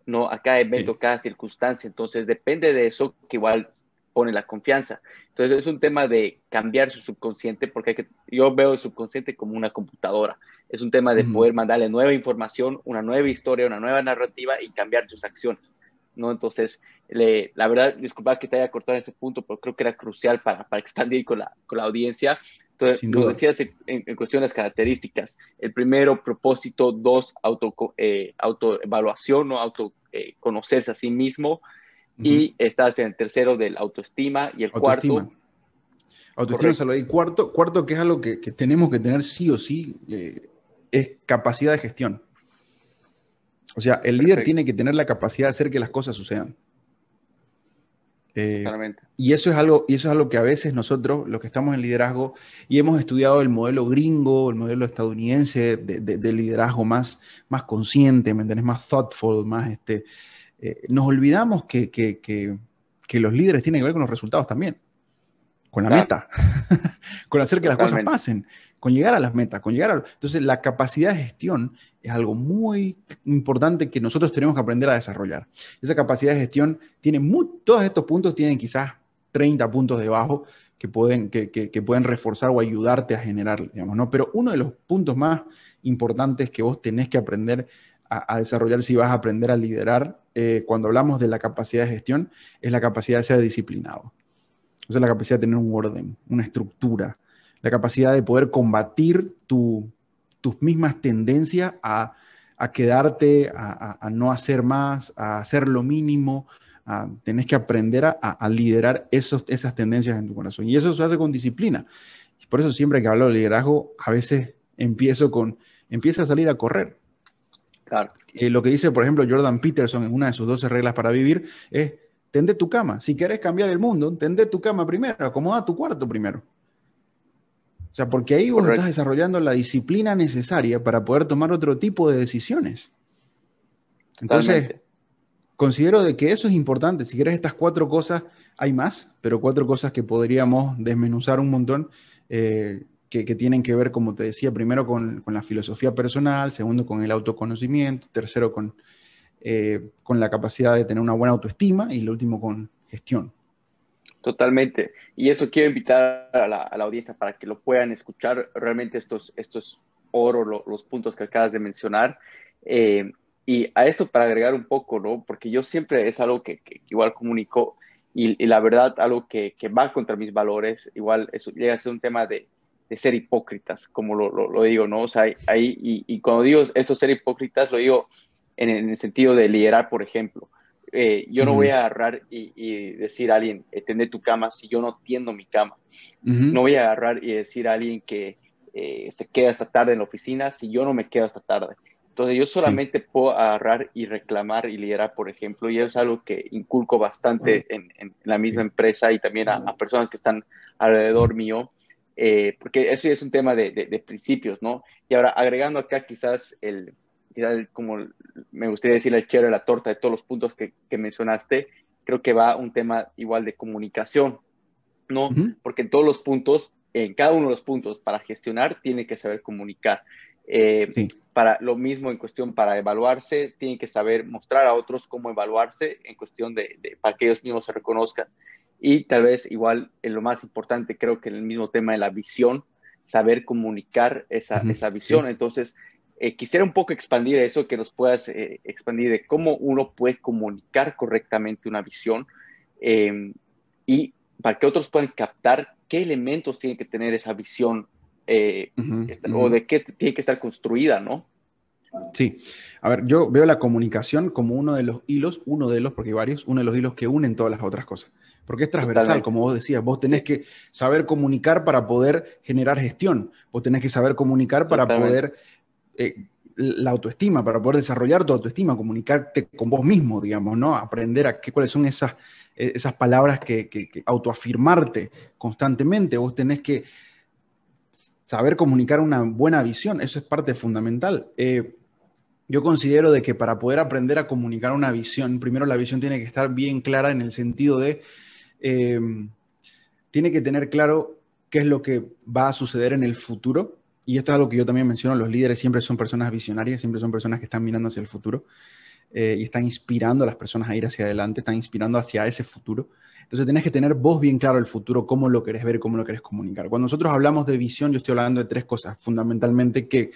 ¿no? A cada evento, cada circunstancia. Entonces, depende de eso que igual pone la confianza. Entonces, es un tema de cambiar su subconsciente, porque que, yo veo el subconsciente como una computadora. Es un tema de poder mandarle nueva información, una nueva historia, una nueva narrativa y cambiar tus acciones. ¿no? Entonces, la verdad, disculpa que te haya cortado ese punto, pero creo que era crucial para, para expandir con la, con la audiencia. Entonces, como decías en, cuestión de las características, el primero, propósito, dos, auto, eh, autoevaluación o auto eh, conocerse a sí mismo, y estás en el tercero del autoestima, y el cuarto... Autoestima, salud. Y cuarto, cuarto, que es algo que, tenemos que tener sí o sí, eh, es capacidad de gestión. O sea, el líder tiene que tener la capacidad de hacer que las cosas sucedan. Eh, y eso es algo, y eso es algo que a veces nosotros, los que estamos en liderazgo, y hemos estudiado el modelo gringo, el modelo estadounidense de, liderazgo más, más consciente, ¿me entiendes? Más thoughtful, más este. Eh, nos olvidamos que, que, que, los líderes tienen que ver con los resultados también, con la meta, (laughs) con hacer que las cosas pasen con llegar a las metas, con llegar a... Entonces, la capacidad de gestión es algo muy importante que nosotros tenemos que aprender a desarrollar. Esa capacidad de gestión tiene todos estos puntos tienen quizás 30 puntos debajo que pueden, que, pueden reforzar o ayudarte a generar, digamos, ¿no? Pero uno de los puntos más importantes que vos tenés que aprender a, desarrollar si vas a aprender a liderar, eh, cuando hablamos de la capacidad de gestión, es la capacidad de ser disciplinado. O sea, la capacidad de tener un orden, una estructura, la capacidad de poder combatir tus mismas tendencias a, quedarte, a, no hacer más, a hacer lo mínimo. tenés que aprender a, liderar esos, esas tendencias en tu corazón. Y eso se hace con disciplina. Por eso siempre que hablo de liderazgo, a veces empiezo con, empieza a salir a correr. Claro. Eh, lo que dice, por ejemplo, Jordan Peterson en una de sus 12 reglas para vivir es, tende tu cama. Si quieres cambiar el mundo, tende tu cama primero, acomoda tu cuarto primero. O sea, porque ahí vos estás desarrollando la disciplina necesaria para poder tomar otro tipo de decisiones. Entonces, considero de que eso es importante. Si quieres estas cuatro cosas, hay más, pero cuatro cosas que podríamos desmenuzar un montón, eh, que, tienen que ver, como te decía, primero con, la filosofía personal, segundo con el autoconocimiento, tercero con, eh, con la capacidad de tener una buena autoestima y lo último con gestión. Totalmente. Y eso quiero invitar a la, audiencia para que lo puedan escuchar realmente estos, estos oro, los puntos que acabas de mencionar. Eh, y a esto para agregar un poco, ¿no? Porque yo siempre es algo que, igual comunico y, la verdad algo que, va contra mis valores, igual eso llega a ser un tema de, ser hipócritas, como lo, digo, ¿no? O sea, ahí, y, cuando digo esto ser hipócritas, lo digo en, en el sentido de liderar, por ejemplo. Eh, yo no voy a agarrar y, decir a alguien, eh, tende tu cama si yo no tiendo mi cama. No voy a agarrar y decir a alguien que eh, se queda hasta tarde en la oficina si yo no me quedo hasta tarde. Entonces yo solamente puedo agarrar y reclamar y liderar, por ejemplo, y eso es algo que inculco bastante en, la misma empresa y también a, personas que están alrededor mío, porque eso es un tema de, de principios, ¿no? Y ahora agregando acá quizás el, como me gustaría decir el de la torta de todos los puntos que, mencionaste, creo que va un tema igual de comunicación, ¿no? Porque en todos los puntos, en cada uno de los puntos, para gestionar, tiene que saber comunicar. Eh, para lo mismo en cuestión para evaluarse, tiene que saber mostrar a otros cómo evaluarse en cuestión de, para que ellos mismos se reconozcan. Y tal vez igual en lo más importante, creo que en el mismo tema de la visión, saber comunicar esa, esa visión. Entonces, eh, quisiera un poco expandir eso, que nos puedas eh, expandir de cómo uno puede comunicar correctamente una visión em, y para que otros puedan captar qué elementos tiene que tener esa visión eh, o de qué tiene que estar construida, ¿no? Sí, a ver, yo veo la comunicación como uno de los hilos, uno de los, porque hay varios, uno de los hilos que unen todas las otras cosas. Porque es transversal, como vos decías, vos tenés que saber comunicar para poder generar gestión, vos tenés que saber comunicar para poder eh, la autoestima, para poder desarrollar tu autoestima, comunicarte con vos mismo, digamos, ¿no? Aprender a qué, cuáles son esas, e, esas palabras que, autoafirmarte constantemente. Vos tenés que saber comunicar una buena visión, eso es parte fundamental. Eh, yo considero de que para poder aprender a comunicar una visión, primero la visión tiene que estar bien clara en el sentido de, eh, tiene que tener claro qué es lo que va a suceder en el futuro y esto es algo que yo también menciono, los líderes siempre son personas visionarias, siempre son personas que están mirando hacia el futuro eh, y están inspirando a las personas a ir hacia adelante, están inspirando hacia ese futuro. Entonces tenés que tener vos bien claro el futuro, cómo lo querés ver, cómo lo querés comunicar. Cuando nosotros hablamos de visión, yo estoy hablando de tres cosas, fundamentalmente que,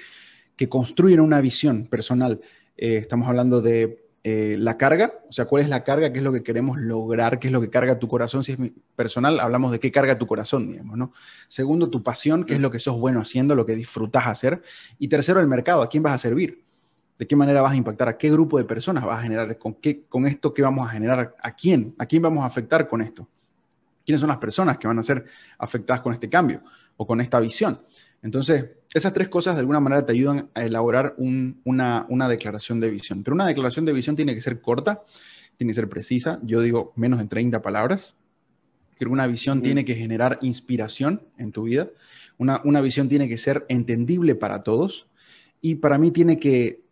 que construyen una visión personal. Eh, estamos hablando de eh, la carga, o sea, cuál es la carga, qué es lo que queremos lograr, qué es lo que carga tu corazón. Si es personal, hablamos de qué carga tu corazón, digamos, ¿no? Segundo, tu pasión, qué es lo que sos bueno haciendo, lo que disfrutas hacer. Y tercero, el mercado, a quién vas a servir, de qué manera vas a impactar, a qué grupo de personas vas a generar, con, qué, con esto qué vamos a generar, a quién, a quién vamos a afectar con esto. ¿Quiénes son las personas que van a ser afectadas con este cambio o con esta visión? Entonces, esas tres cosas de alguna manera te ayudan a elaborar una, declaración de visión. Pero una declaración de visión tiene que ser corta, tiene que ser precisa. Yo digo menos de 30 palabras. Creo que una visión tiene que generar inspiración en tu vida. Una, visión tiene que ser entendible para todos. Y para mí tiene que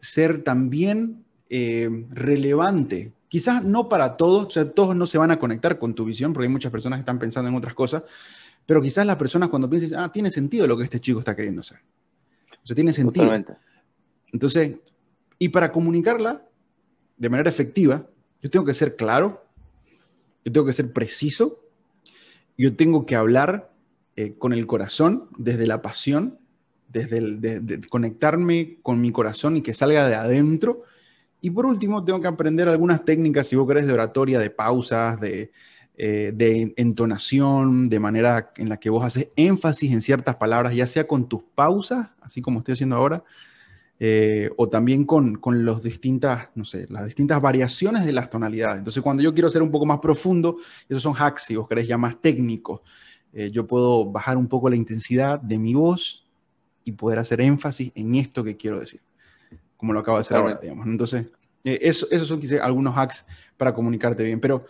ser también eh, relevante. Quizás no para todos, o sea, todos no se van a conectar con tu visión, porque hay muchas personas que están pensando en otras cosas, pero quizás las personas cuando piensan, ah, tiene sentido lo que este chico está queriendo hacer. O sea, tiene sentido. Totalmente. Entonces, y para comunicarla de manera efectiva, yo tengo que ser claro, yo tengo que ser preciso, yo tengo que hablar eh, con el corazón, desde la pasión, desde el, conectarme con mi corazón y que salga de adentro. Y por último, tengo que aprender algunas técnicas, si vos querés, de oratoria, de pausas, de, eh, de entonación, de manera en la que vos haces énfasis en ciertas palabras, ya sea con tus pausas, así como estoy haciendo ahora, eh, o también con, con los distintas, no sé, las distintas variaciones de las tonalidades. Entonces, cuando yo quiero ser un poco más profundo, esos son hacks, si vos querés ya más técnicos, eh, yo puedo bajar un poco la intensidad de mi voz y poder hacer énfasis en esto que quiero decir, como lo acabo de hacer ahora, digamos. Entonces, eso, esos son quizás algunos hacks para comunicarte bien, pero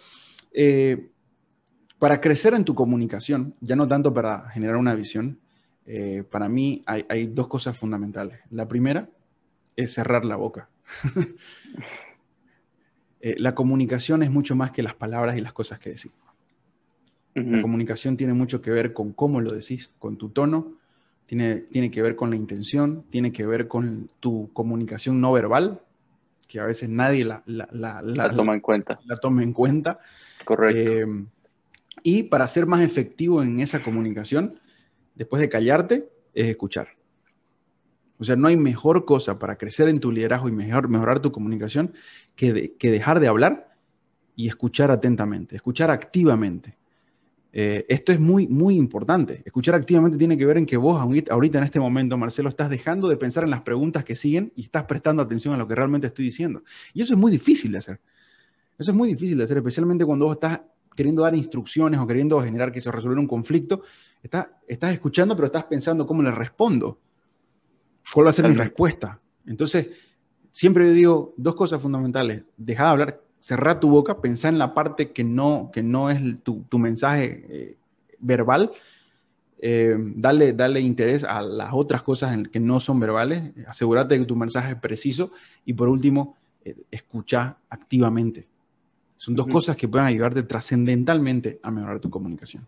para crecer en tu comunicación, ya no tanto para generar una visión, eh, para mí hay, dos cosas fundamentales. La primera es cerrar la boca. (laughs) Eh, la comunicación es mucho más que las palabras y las cosas que decís. La comunicación tiene mucho que ver con cómo lo decís, con tu tono, tiene, tiene que ver con la intención, tiene que ver con tu comunicación no verbal, que a veces nadie la, toma en cuenta. La toma en cuenta. Correcto. Eh, y para ser más efectivo en esa comunicación, después de callarte, es escuchar. O sea, no hay mejor cosa para crecer en tu liderazgo y mejorar tu comunicación que, que dejar de hablar y escuchar atentamente, escuchar activamente. Eh, esto es muy, muy importante. Escuchar activamente tiene que ver en que vos ahorita en este momento, Marcelo, estás dejando de pensar en las preguntas que siguen y estás prestando atención a lo que realmente estoy diciendo. Y eso es muy difícil de hacer. Eso es muy difícil de hacer, especialmente cuando vos estás queriendo dar instrucciones o queriendo generar que se resuelva un conflicto, estás, estás escuchando, pero estás pensando cómo le respondo. ¿Cuál va a ser mi respuesta? Entonces, siempre yo digo dos cosas fundamentales. Deja de hablar, cerrar tu boca, pensar en la parte que no, que no es tu, mensaje eh, verbal. Eh, dale, dale interés a las otras cosas que no son verbales. Asegúrate de que tu mensaje es preciso. Y por último, eh, escucha activamente. Son dos cosas que pueden ayudarte trascendentalmente a mejorar tu comunicación.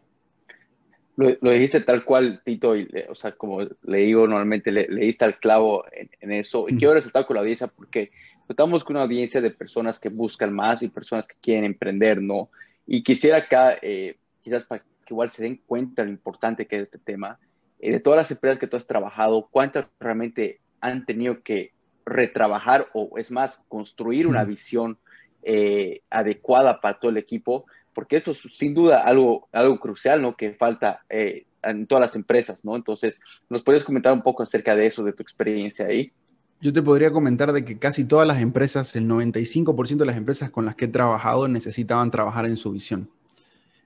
Lo, dijiste tal cual, Tito, y, o sea, como le digo normalmente, le, leíste al clavo en, eso. Y quiero resultar con la audiencia porque estamos con una audiencia de personas que buscan más y personas que quieren emprender, ¿no? Y quisiera acá, eh, quizás para que igual se den cuenta lo importante que es este tema, eh, de todas las empresas que tú has trabajado, ¿cuántas realmente han tenido que retrabajar o es más, construir una visión eh, adecuada para todo el equipo? Porque eso es sin duda algo, algo crucial, ¿no? Que falta eh, en todas las empresas, ¿no? Entonces, ¿nos puedes comentar un poco acerca de eso, de tu experiencia ahí? Yo te podría comentar de que casi todas las empresas, el 95% de las empresas con las que he trabajado necesitaban trabajar en su visión.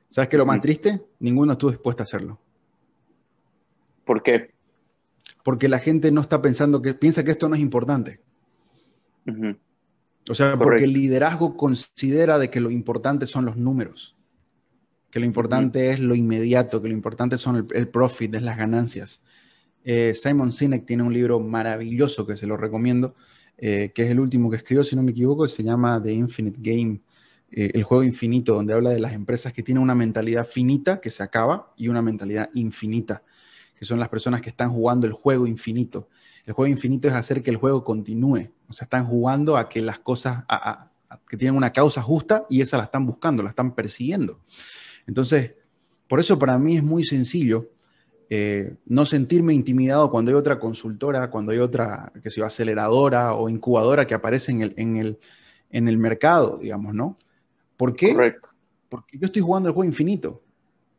¿Sabes qué es lo más triste? Ninguno estuvo dispuesto a hacerlo. ¿Por qué? Porque la gente no está pensando que piensa que esto no es importante. O sea, porque el liderazgo considera de que lo importante son los números, que lo importante es lo inmediato, que lo importante son el, profit, es las ganancias. Eh, Simon Sinek tiene un libro maravilloso que se lo recomiendo, eh, que es el último que escribió, si no me equivoco, se llama The Infinite Game, eh, el juego infinito, donde habla de las empresas que tienen una mentalidad finita que se acaba y una mentalidad infinita que son las personas que están jugando el juego infinito. El juego infinito es hacer que el juego continúe. O sea, están jugando a que las cosas, que tienen una causa justa y esa la están buscando, la están persiguiendo. Entonces, por eso para mí es muy sencillo eh, no sentirme intimidado cuando hay otra consultora, cuando hay otra, que sea aceleradora o incubadora que aparece en el, en el, en el mercado, digamos, ¿no? ¿Por qué? Correcto. Porque yo estoy jugando el juego infinito.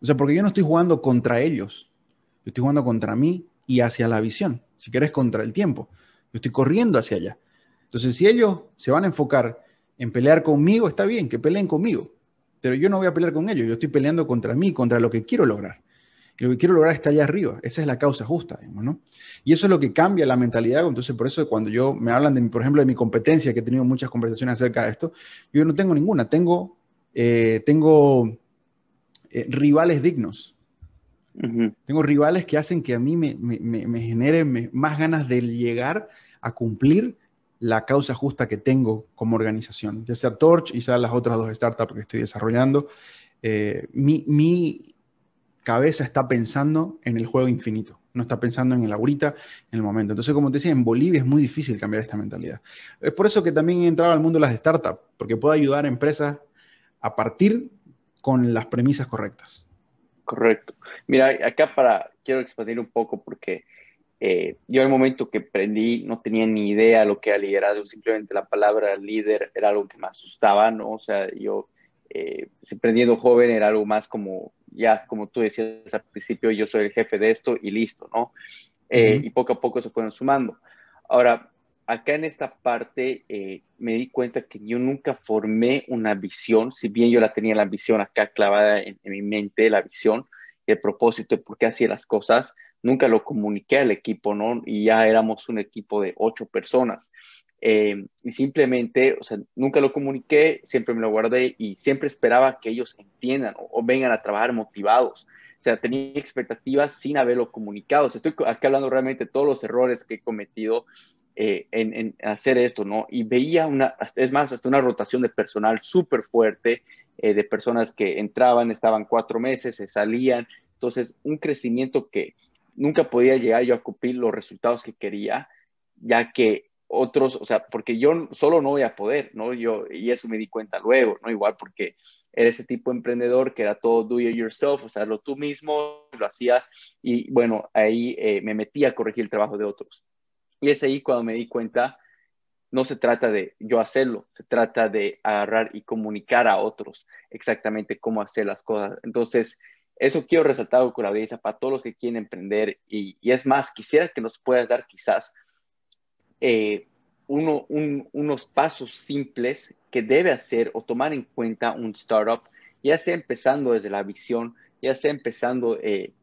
O sea, porque yo no estoy jugando contra ellos. Yo estoy jugando contra mí y hacia la visión. Si quieres, contra el tiempo. Yo estoy corriendo hacia allá. Entonces, si ellos se van a enfocar en pelear conmigo, está bien, que peleen conmigo. Pero yo no voy a pelear con ellos. Yo estoy peleando contra mí, contra lo que quiero lograr. Y lo que quiero lograr está allá arriba. Esa es la causa justa, digamos, ¿no? Y eso es lo que cambia la mentalidad. Entonces, por eso cuando yo me hablan, de, por ejemplo, de mi competencia, que he tenido muchas conversaciones acerca de esto, yo no tengo ninguna. Tengo, eh, tengo eh, rivales dignos. Tengo rivales que hacen que a mí me, me, genere más ganas de llegar a cumplir la causa justa que tengo como organización, ya sea Torch y sea las otras dos startups que estoy desarrollando. Eh, mi, cabeza está pensando en el juego infinito, no está pensando en el ahorita, en el momento. Entonces, como te decía, en Bolivia es muy difícil cambiar esta mentalidad. Es por eso que también he entrado al mundo de las startups, porque puedo ayudar a empresas a partir con las premisas correctas. Correcto. Mira, acá para, quiero expandir un poco porque eh, yo el momento que aprendí no tenía ni idea de lo que era liderazgo, simplemente la palabra líder era algo que me asustaba, ¿no? O sea, yo, eh, aprendiendo joven, era algo más como, ya, como tú decías al principio, yo soy el jefe de esto y listo, ¿no? Eh, y poco a poco se fueron sumando. Ahora, acá en esta parte eh, me di cuenta que yo nunca formé una visión, si bien yo la tenía la visión acá clavada en, mi mente, la visión, el propósito de por qué hacía las cosas, nunca lo comuniqué al equipo, ¿no? Y ya éramos un equipo de ocho personas. Eh, y simplemente, o sea, nunca lo comuniqué, siempre me lo guardé y siempre esperaba que ellos entiendan o, vengan a trabajar motivados. O sea, tenía expectativas sin haberlo comunicado. O estoy acá hablando realmente de todos los errores que he cometido eh, en, hacer esto, ¿no? Y veía una, es más, hasta una rotación de personal súper fuerte, eh, de personas que entraban, estaban cuatro meses, se salían, entonces un crecimiento que nunca podía llegar yo a cumplir los resultados que quería, ya que otros, o sea, porque yo solo no voy a poder, ¿no? Yo, y eso me di cuenta luego, ¿no? Igual porque era ese tipo de emprendedor que era todo do it yourself, o sea, lo tú mismo, lo hacía, y bueno, ahí eh, me metí a corregir el trabajo de otros. Y es ahí cuando me di cuenta, no se trata de yo hacerlo, se trata de agarrar y comunicar a otros exactamente cómo hacer las cosas. Entonces, eso quiero resaltar con la audiencia para todos los que quieren emprender. Y, es más, quisiera que nos puedas dar quizás eh, uno, unos pasos simples que debe hacer o tomar en cuenta un startup, ya sea empezando desde la visión, ya sea empezando eh,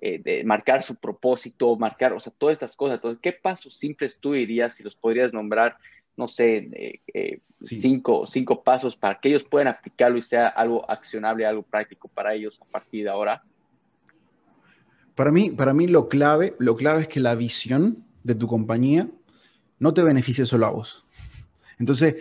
eh, de marcar su propósito, marcar, o sea, todas estas cosas. Entonces, ¿qué pasos simples tú dirías si los podrías nombrar, no sé, eh, eh, cinco, cinco pasos para que ellos puedan aplicarlo y sea algo accionable, algo práctico para ellos a partir de ahora? Para mí, para mí lo clave, lo clave es que la visión de tu compañía no te beneficie solo a vos. Entonces,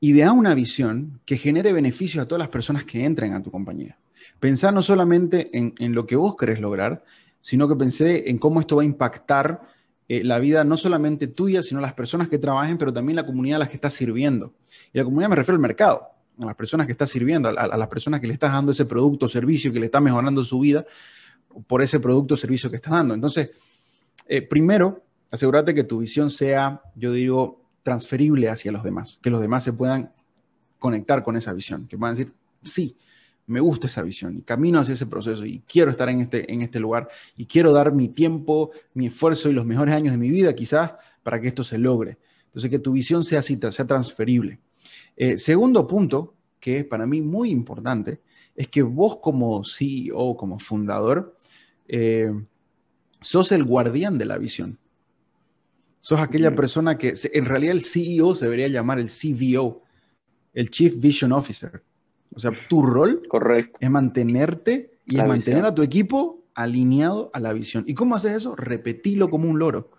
idea una visión que genere beneficios a todas las personas que entren a tu compañía. Pensar no solamente en, lo que vos querés lograr, sino que pensé en cómo esto va a impactar eh, la vida no solamente tuya, sino las personas que trabajen, pero también la comunidad a las que estás sirviendo. Y la comunidad me refiero al mercado, a las personas que estás sirviendo, a, las personas que le estás dando ese producto o servicio que le está mejorando su vida. por ese producto o servicio que estás dando. Entonces, eh, primero, asegúrate que tu visión sea, yo digo, transferible hacia los demás, que los demás se puedan conectar con esa visión, que puedan decir, sí, me gusta esa visión y camino hacia ese proceso y quiero estar en este, en este lugar y quiero dar mi tiempo, mi esfuerzo y los mejores años de mi vida quizás para que esto se logre. Entonces, que tu visión sea así, sea transferible. Eh, segundo punto, que es para mí muy importante, es que vos como CEO, como fundador, eh, sos el guardián de la visión. Sos aquella persona que en realidad el CEO se debería llamar el CVO, el Chief Vision Officer. O sea, tu rol es mantenerte y es mantener a tu equipo alineado a la visión. ¿Y cómo haces eso? Repetilo como un loro.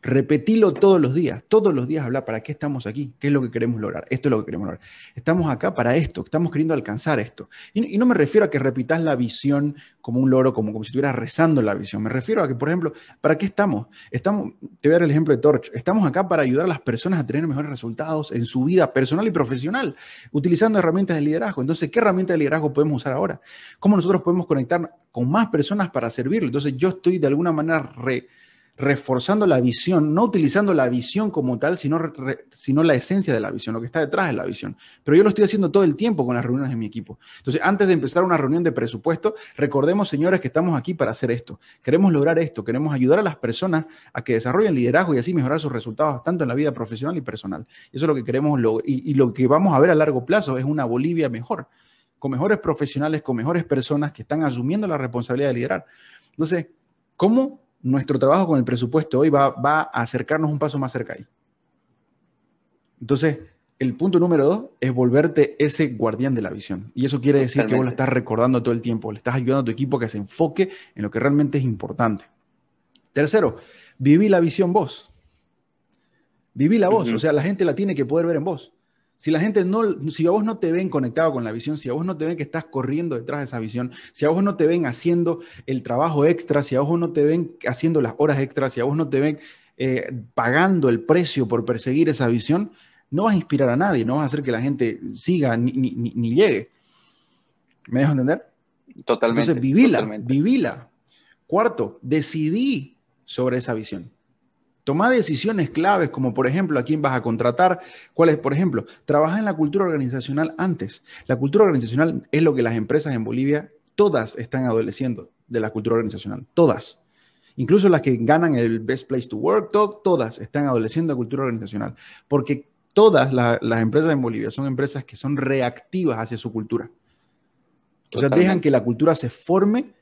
Repetilo todos los días, todos los días hablar para qué estamos aquí, qué es lo que queremos lograr, esto es lo que queremos lograr. Estamos acá para esto, estamos queriendo alcanzar esto. Y, no me refiero a que repitas la visión como un loro, como, como si estuvieras rezando la visión. Me refiero a que, por ejemplo, ¿para qué estamos? estamos? Te voy a dar el ejemplo de Torch. Estamos acá para ayudar a las personas a tener mejores resultados en su vida personal y profesional, utilizando herramientas de liderazgo. Entonces, ¿qué herramientas de liderazgo podemos usar ahora? ¿Cómo nosotros podemos conectar con más personas para servirle? Entonces, yo estoy de alguna manera re reforzando la visión, no utilizando la visión como tal, sino, sino la esencia de la visión, lo que está detrás de la visión. Pero yo lo estoy haciendo todo el tiempo con las reuniones de mi equipo. Entonces, antes de empezar una reunión de presupuesto, recordemos, señores, que estamos aquí para hacer esto. Queremos lograr esto, queremos ayudar a las personas a que desarrollen liderazgo y así mejorar sus resultados, tanto en la vida profesional y personal. Eso es lo que queremos, y, y lo que vamos a ver a largo plazo es una Bolivia mejor, con mejores profesionales, con mejores personas que están asumiendo la responsabilidad de liderar. Entonces, ¿cómo nuestro trabajo con el presupuesto hoy va, a acercarnos un paso más cerca ahí. Entonces, el punto número dos es volverte ese guardián de la visión. Y eso quiere decir que vos lo estás recordando todo el tiempo, le estás ayudando a tu equipo a que se enfoque en lo que realmente es importante. Tercero, viví la visión vos. Viví la voz, o sea, la gente la tiene que poder ver en vos. Si la gente no, si a vos no te ven conectado con la visión, si a vos no te ven que estás corriendo detrás de esa visión, si a vos no te ven haciendo el trabajo extra, si a vos no te ven haciendo las horas extras, si a vos no te ven eh, pagando el precio por perseguir esa visión, no vas a inspirar a nadie, no vas a hacer que la gente siga ni, ni, llegue. ¿Me dejo entender? Totalmente. Entonces, vivila, vivila. Cuarto, decidí sobre esa visión. Toma decisiones claves, como por ejemplo a quién vas a contratar, cuál es, por ejemplo, trabaja en la cultura organizacional antes. La cultura organizacional es lo que las empresas en Bolivia todas están adoleciendo de la cultura organizacional, todas. Incluso las que ganan el Best Place to Work, todas están adoleciendo de cultura organizacional, porque todas las empresas en Bolivia son empresas que son reactivas hacia su cultura. O sea, dejan que la cultura se forme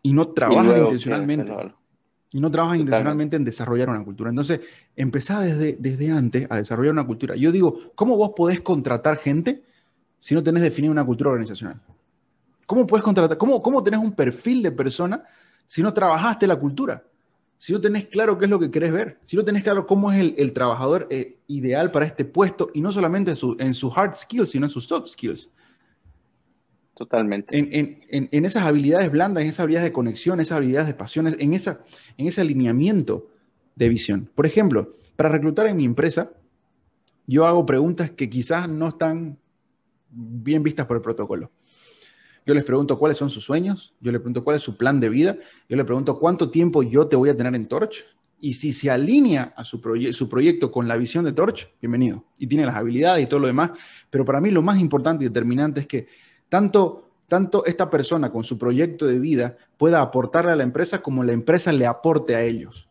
y no trabajan intencionalmente y no trabajas intencionalmente en desarrollar una cultura. Entonces, empezá desde, desde antes a desarrollar una cultura. Yo digo, ¿cómo vos podés contratar gente si no tenés definida una cultura organizacional? ¿Cómo puedes contratar? ¿Cómo, ¿Cómo tenés un perfil de persona si no trabajaste la cultura? Si no tenés claro qué es lo que querés ver, si no tenés claro cómo es el, trabajador eh, ideal para este puesto, y no solamente en sus en su hard skills, sino en sus soft skills. Totalmente. En, esas habilidades blandas, en esas habilidades de conexión, esas habilidades de pasiones, en, esa, en ese alineamiento de visión. Por ejemplo, para reclutar en mi empresa, yo hago preguntas que quizás no están bien vistas por el protocolo. Yo les pregunto cuáles son sus sueños, yo les pregunto cuál es su plan de vida, yo les pregunto cuánto tiempo yo te voy a tener en Torch, y si se alinea a su, su proyecto con la visión de Torch, bienvenido. Y tiene las habilidades y todo lo demás. Pero para mí lo más importante y determinante es que tanto, tanto esta persona con su proyecto de vida pueda aportarle a la empresa como la empresa le aporte a ellos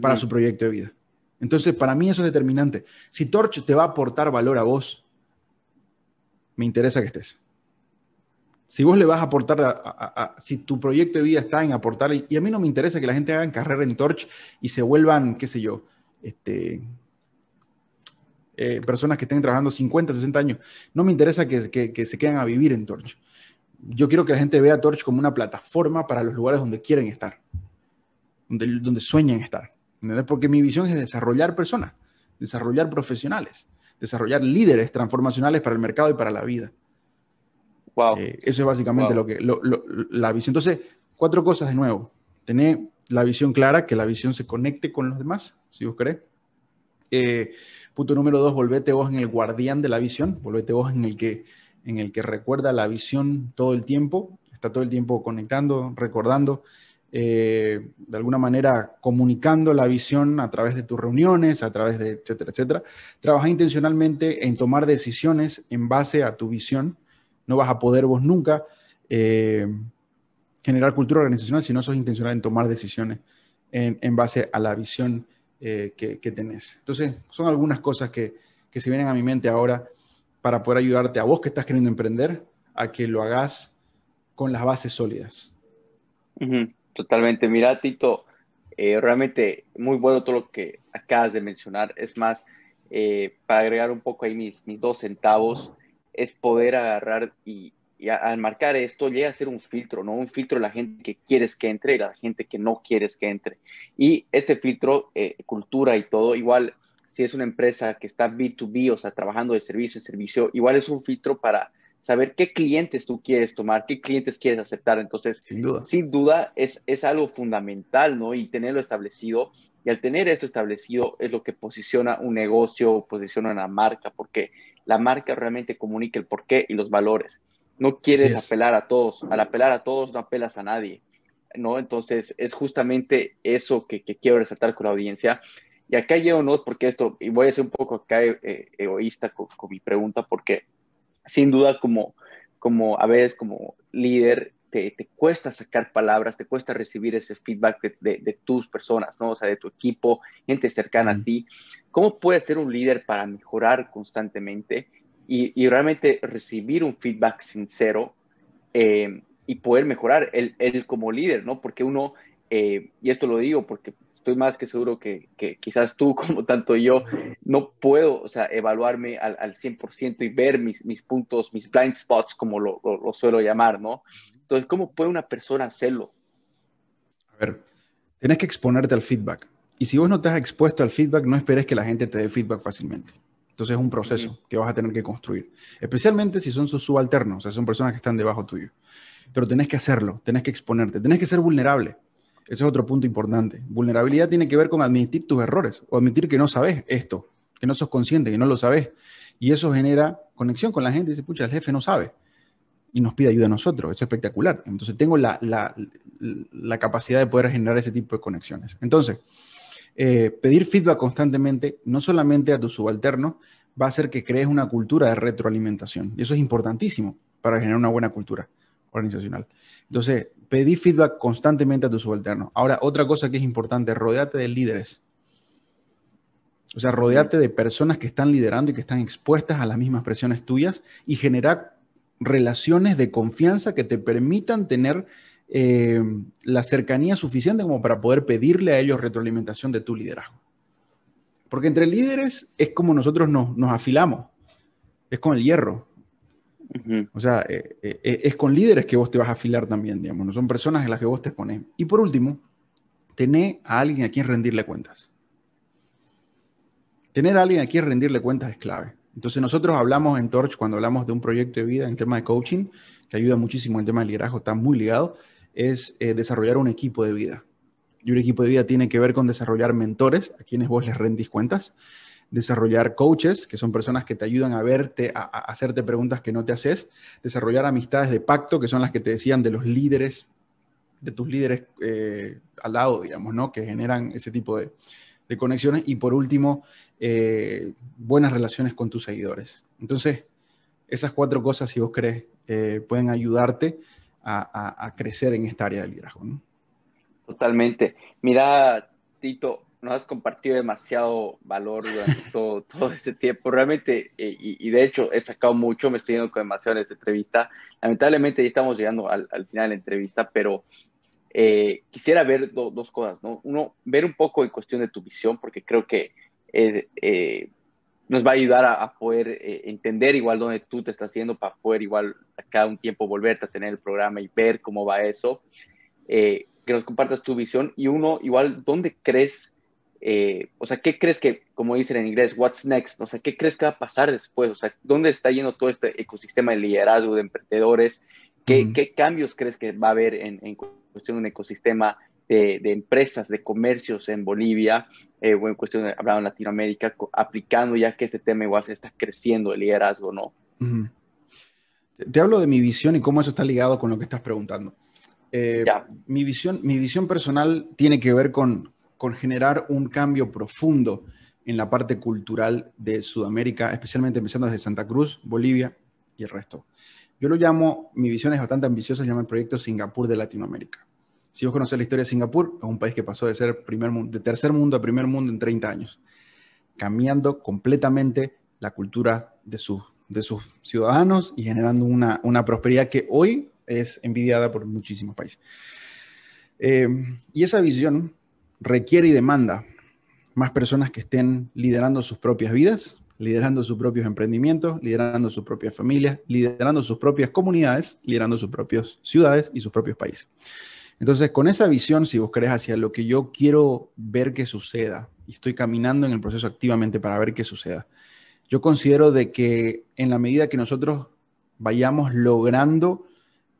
para su proyecto de vida. Entonces, para mí eso es determinante. Si Torch te va a aportar valor a vos, me interesa que estés. Si vos le vas a aportar, a, si tu proyecto de vida está en aportar, y a mí no me interesa que la gente haga carrera en Torch y se vuelvan, qué sé yo, este, eh, personas que estén trabajando 50, 60 años. No me interesa que, se queden a vivir en Torch. Yo quiero que la gente vea Torch como una plataforma para los lugares donde quieren estar, donde, donde sueñan estar. Porque mi visión es desarrollar personas, desarrollar profesionales, desarrollar líderes transformacionales para el mercado y para la vida. Wow. Eh, eso es básicamente lo que la visión. Entonces, cuatro cosas de nuevo. Tener la visión clara, que la visión se conecte con los demás, si vos querés. Eh, Punto número dos, volvete vos en el guardián de la visión, volvete vos en el que, en el que recuerda la visión todo el tiempo, está todo el tiempo conectando, recordando, eh, de alguna manera comunicando la visión a través de tus reuniones, a través de etcétera, etcétera. Trabaja intencionalmente en tomar decisiones en base a tu visión. No vas a poder vos nunca eh, generar cultura organizacional si no sos intencional en tomar decisiones en, base a la visión eh, que, tenés. Entonces, son algunas cosas que, que se vienen a mi mente ahora para poder ayudarte a vos que estás queriendo emprender a que lo hagas con las bases sólidas. Totalmente. Mira, Tito, eh, realmente muy bueno todo lo que acabas de mencionar. Es más, eh, para agregar un poco ahí mis, mis dos centavos, es poder agarrar y, al marcar esto llega a ser un filtro, ¿no? Un filtro de la gente que quieres que entre y la gente que no quieres que entre. Y este filtro, eh, cultura y todo, igual si es una empresa que está B2B, o sea, trabajando de servicio en servicio, igual es un filtro para saber qué clientes tú quieres tomar, qué clientes quieres aceptar. Entonces, sin duda, sin duda es, es algo fundamental, ¿no? Y tenerlo establecido. Y al tener esto establecido es lo que posiciona un negocio, posiciona una marca, porque la marca realmente comunica el porqué y los valores. No quieres apelar a todos. Al apelar a todos no apelas a nadie, ¿no? Entonces, es justamente eso que, quiero resaltar con la audiencia. Y acá llego, ¿no? Porque esto, y voy a ser un poco acá eh, egoísta con, con mi pregunta, porque sin duda como, como a veces como líder te, te, cuesta sacar palabras, te cuesta recibir ese feedback de, de, tus personas, ¿no? O sea, de tu equipo, gente cercana a ti. ¿Cómo puedes ser un líder para mejorar constantemente y, y realmente recibir un feedback sincero eh, y poder mejorar él, como líder, ¿no? Porque uno, eh, y esto lo digo porque estoy más que seguro que, quizás tú, (laughs) como tanto yo, no puedo, o sea, evaluarme al, al 100% y ver mis, mis, puntos, mis blind spots, como lo, lo, suelo llamar, ¿no? Entonces, ¿cómo puede una persona hacerlo? A ver, tienes que exponerte al feedback. Y si vos no has expuesto al feedback, no esperes que la gente te dé feedback fácilmente. Entonces es un proceso que vas a tener que construir. Especialmente si son sus subalternos, o sea, son personas que están debajo tuyo. Pero tenés que hacerlo, tenés que exponerte, tenés que ser vulnerable. Ese es otro punto importante. Vulnerabilidad tiene que ver con admitir tus errores o admitir que no sabes esto, que no sos consciente, que no lo sabes. Y eso genera conexión con la gente. Dice, pucha, el jefe no sabe y nos pide ayuda a nosotros. Eso es espectacular. Entonces tengo la, capacidad de poder generar ese tipo de conexiones. Entonces, eh, pedir feedback constantemente, no solamente a tu subalterno, va a hacer que crees una cultura de retroalimentación. Y eso es importantísimo para generar una buena cultura organizacional. Entonces, pedí feedback constantemente a tu subalterno. Ahora, otra cosa que es importante, rodeate de líderes. O sea, rodeate de personas que están liderando y que están expuestas a las mismas presiones tuyas y generar relaciones de confianza que te permitan tener eh, la cercanía suficiente como para poder pedirle a ellos retroalimentación de tu liderazgo. Porque entre líderes es como nosotros nos, nos afilamos, es con el hierro. O sea, eh, eh, es con líderes que vos te vas a afilar también, digamos, no son personas en las que vos te pones. Y por último, tener a alguien a quien rendirle cuentas. Tener a alguien a quien rendirle cuentas es clave. Entonces nosotros hablamos en Torch cuando hablamos de un proyecto de vida en tema de coaching, que ayuda muchísimo en tema de liderazgo, está muy ligado, es desarrollar un equipo de vida. Y un equipo de vida tiene que ver con desarrollar mentores a quienes vos les rendís cuentas, desarrollar coaches, que son personas que te ayudan a verte, a, hacerte preguntas que no te haces, desarrollar amistades de pacto, que son las que te decían de los líderes, de tus líderes eh, al lado, digamos, ¿no? Que generan ese tipo de, conexiones. Y por último, eh, buenas relaciones con tus seguidores. Entonces, esas cuatro cosas, si vos crees, eh, pueden ayudarte a, crecer en esta área del liderazgo. ¿no? Totalmente. Mira, Tito, nos has compartido demasiado valor durante (laughs) todo, todo este tiempo. Realmente, eh, y, de hecho he sacado mucho, me estoy yendo con demasiado en esta entrevista. Lamentablemente ya estamos llegando al, final de la entrevista, pero eh, quisiera ver dos cosas, ¿no? Uno, ver un poco en cuestión de tu visión, porque creo que eh, nos va a ayudar a, poder entender igual dónde tú te estás haciendo para poder igual a cada un tiempo volverte a tener el programa y ver cómo va eso. que nos compartas tu visión y uno, igual, ¿dónde crees eh, o sea, ¿qué crees que, como dicen en inglés, what's next? O sea, ¿qué crees que va a pasar después? O sea, ¿dónde está yendo todo este ecosistema de liderazgo, de emprendedores? ¿Qué, cambios crees que va a haber en, cuestión de un ecosistema de, empresas, de comercios en Bolivia eh, o en cuestión de, hablando en Latinoamérica, aplicando ya que este tema igual se está creciendo el liderazgo, ¿no? Te hablo de mi visión y cómo eso está ligado con lo que estás preguntando. Eh, mi, visión, mi visión personal tiene que ver con, con generar un cambio profundo en la parte cultural de Sudamérica, especialmente empezando desde Santa Cruz, Bolivia y el resto. Yo lo llamo, mi visión es bastante ambiciosa, se llama el proyecto Singapur de Latinoamérica. Si vos conocés la historia de Singapur, es un país que pasó de ser primer, tercer mundo a primer mundo en 30 años, cambiando completamente la cultura de, sus ciudadanos y generando una, una, prosperidad que hoy es envidiada por muchísimos países. Eh, y esa visión requiere y demanda más personas que estén liderando sus propias vidas, liderando sus propios emprendimientos, liderando sus propias familias, liderando sus propias comunidades, liderando sus propias ciudades y sus propios países. Entonces, con esa visión, si vos crees hacia lo que yo quiero ver que suceda, y estoy caminando en el proceso activamente para ver qué suceda, yo considero de que en la medida que nosotros vayamos logrando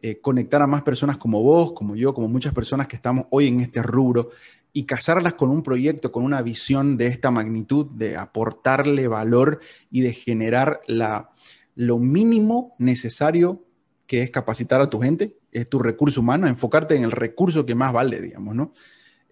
eh, conectar a más personas como vos, como yo, como muchas personas que estamos hoy en este rubro, y casarlas con un proyecto, con una visión de esta magnitud, de aportarle valor y de generar la, lo mínimo necesario que es capacitar a tu gente, es tu recurso humano, enfocarte en el recurso que más vale, digamos, ¿no?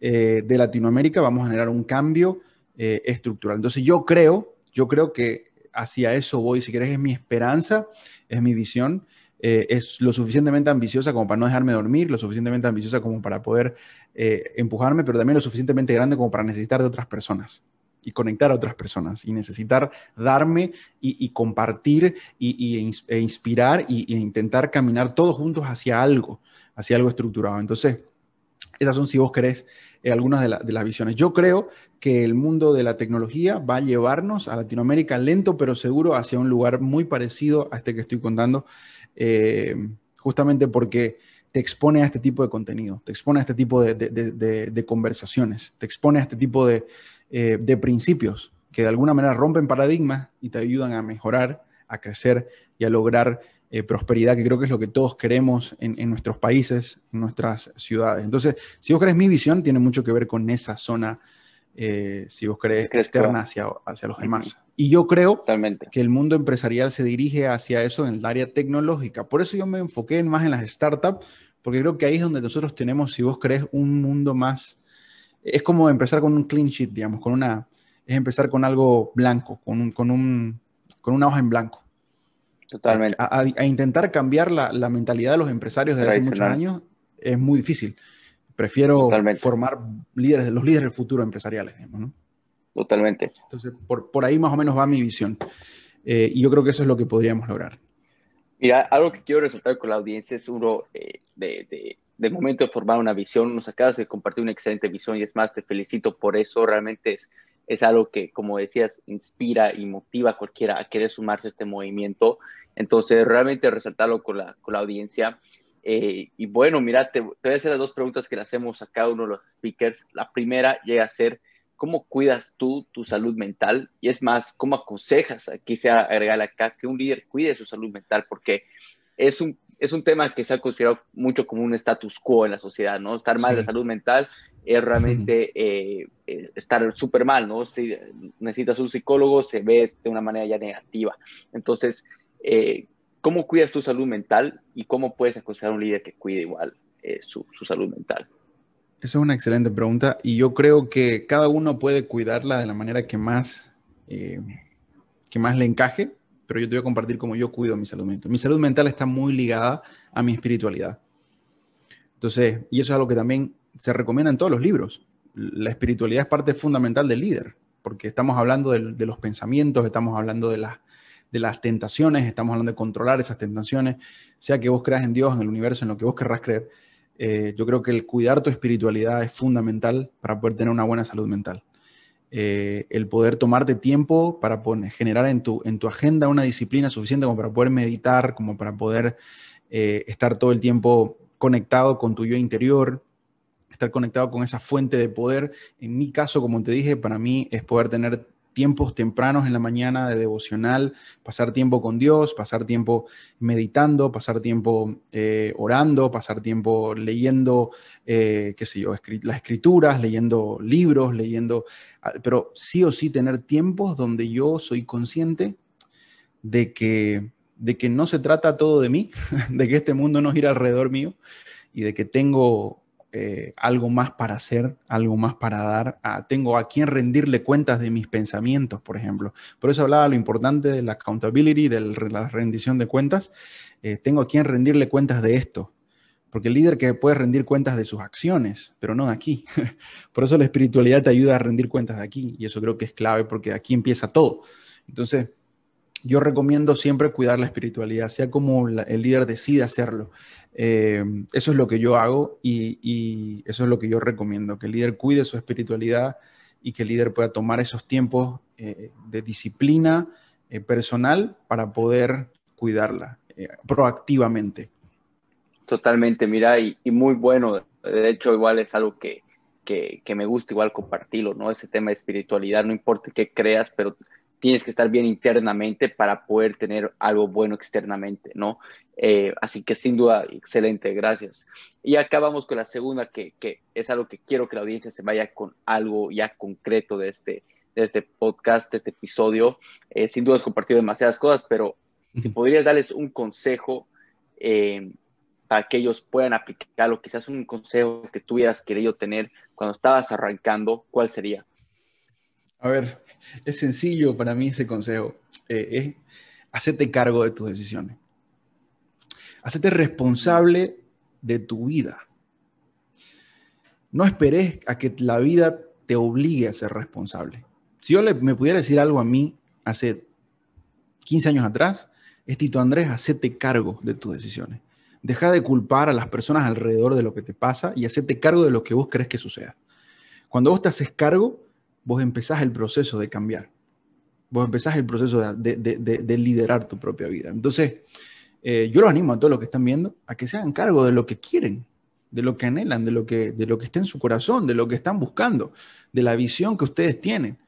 Eh, de Latinoamérica vamos a generar un cambio eh, estructural. Entonces yo creo, yo creo que hacia eso voy, si querés, es mi esperanza, es mi visión, eh, es lo suficientemente ambiciosa como para no dejarme dormir, lo suficientemente ambiciosa como para poder eh, empujarme, pero también lo suficientemente grande como para necesitar de otras personas y conectar a otras personas y necesitar darme y, compartir y, e inspirar y, intentar caminar todos juntos hacia algo, hacia algo estructurado. Entonces, esas son, si vos querés, eh, algunas de, las visiones. Yo creo que el mundo de la tecnología va a llevarnos a Latinoamérica lento pero seguro hacia un lugar muy parecido a este que estoy contando, eh, justamente porque te expone a este tipo de contenido, te expone a este tipo de, conversaciones, te expone a este tipo eh, de, principios que de alguna manera rompen paradigmas y te ayudan a mejorar, a crecer y a lograr eh, prosperidad, que creo que es lo que todos queremos en, nuestros países, en nuestras ciudades. Entonces, si vos crees mi visión, tiene mucho que ver con esa zona, eh, si vos crees, externa hacia, hacia los demás. Y yo creo que el mundo empresarial se dirige hacia eso en el área tecnológica. Por eso yo me enfoqué más en las startups, porque creo que ahí es donde nosotros tenemos, si vos crees, un mundo más... Es como empezar con un clean sheet, digamos, con una... Es empezar con algo blanco, con, un, con, un, con una hoja en blanco. Totalmente. A, intentar cambiar la, la, mentalidad de los empresarios desde hace muchos años es muy difícil. Prefiero formar líderes, los líderes del futuro empresariales, digamos, ¿no? Totalmente. Entonces, por, por ahí más o menos va mi visión. Eh, y yo creo que eso es lo que podríamos lograr. Mira, algo que quiero resaltar con la audiencia es uno eh, de, de, de, momento formar una visión. Nos acabas de compartir una excelente visión y es más, te felicito por eso. Realmente es, es algo que, como decías, inspira y motiva a cualquiera a querer sumarse a este movimiento. Entonces, realmente resaltarlo con la, con la audiencia. Eh, y bueno, mira, te, te, voy a hacer las dos preguntas que le hacemos a cada uno de los speakers. La primera llega a ser, ¿Cómo cuidas tú tu salud mental? Y es más, ¿cómo aconsejas, aquí se agregar acá, que un líder cuide su salud mental? Porque es un, es un tema que se ha considerado mucho como un status quo en la sociedad, ¿no? Estar mal de salud mental es realmente eh, eh, estar súper mal, ¿no? Si necesitas un psicólogo, se ve de una manera ya negativa. Entonces, eh, ¿cómo cuidas tu salud mental y cómo puedes aconsejar a un líder que cuide igual su, su salud mental? Esa es una excelente pregunta y yo creo que cada uno puede cuidarla de la manera que más, eh, que más le encaje, pero yo te voy a compartir cómo yo cuido mi salud mental. Mi salud mental está muy ligada a mi espiritualidad. Entonces, y eso es algo que también se recomienda en todos los libros. La espiritualidad es parte fundamental del líder, porque estamos hablando de, los pensamientos, estamos hablando de, la, de las tentaciones, estamos hablando de controlar esas tentaciones, sea que vos creas en Dios, en el universo, en lo que vos querrás creer eh, yo creo que el cuidar tu espiritualidad es fundamental para poder tener una buena salud mental. Eh, el poder tomarte tiempo para poner, generar en tu, en tu agenda una disciplina suficiente como para poder meditar, como para poder eh, estar todo el tiempo conectado con tu yo interior, estar conectado con esa fuente de poder. En mi caso, como te dije, para mí es poder tener tiempos tempranos en la mañana de devocional, pasar tiempo con Dios, pasar tiempo meditando, pasar tiempo eh, orando, pasar tiempo leyendo, eh, qué sé yo, las escrituras, leyendo libros, leyendo, ah, pero sí o sí tener tiempos donde yo soy consciente de que, de que no se trata todo de mí, (laughs) de que este mundo no gira alrededor mío y de que tengo eh, algo más para hacer, algo más para dar, tengo a quien rendirle cuentas de mis pensamientos, por ejemplo. Por eso hablaba lo importante de la accountability, de la rendición de cuentas. Eh, tengo a quien rendirle cuentas de esto, porque el líder que puede rendir cuentas de sus acciones, pero no de aquí. (laughs) Por eso la espiritualidad te ayuda a rendir cuentas de aquí, y eso creo que es clave, porque aquí empieza todo. Entonces, yo recomiendo siempre cuidar la espiritualidad, sea como el líder decide hacerlo. Eh, eso es lo que yo hago y, eso es lo que yo recomiendo, que el líder cuide su espiritualidad y que el líder pueda tomar esos tiempos eh, de disciplina eh, personal para poder cuidarla proactivamente. Totalmente, mira, y, muy bueno. De hecho, igual es algo que, que, que me gusta igual compartirlo, ¿no? Ese tema de espiritualidad, no importa qué creas, pero tienes que estar bien internamente para poder tener algo bueno externamente, ¿no? Eh, así que sin duda, excelente, gracias. Y acá vamos con la segunda, que, que, es algo que quiero que la audiencia se vaya con algo ya concreto de este, de este podcast, de este episodio. Eh, sin duda has compartido demasiadas cosas, pero si (laughs) podrías darles un consejo eh, para que ellos puedan aplicarlo, quizás un consejo que tú hubieras querido tener cuando estabas arrancando, ¿cuál sería? A ver, es sencillo para mí ese consejo. Eh, cargo de tus decisiones. Hacerte responsable de tu vida. No esperes a que la vida te obligue a ser responsable. Si yo le, me pudiera decir algo a mí hace 15 años atrás, es Tito Andrés, hacete cargo de tus decisiones. Deja de culpar a las personas alrededor de lo que te pasa y hacete cargo de lo que vos crees que suceda. Cuando vos te haces cargo, vos empezás el proceso de cambiar. Vos empezás el proceso de, liderar tu propia vida. Entonces, eh, yo los animo a todos los que están viendo a que se hagan cargo de lo que quieren, de lo que anhelan, de lo que, de lo que está en su corazón, de lo que están buscando, de la visión que ustedes tienen,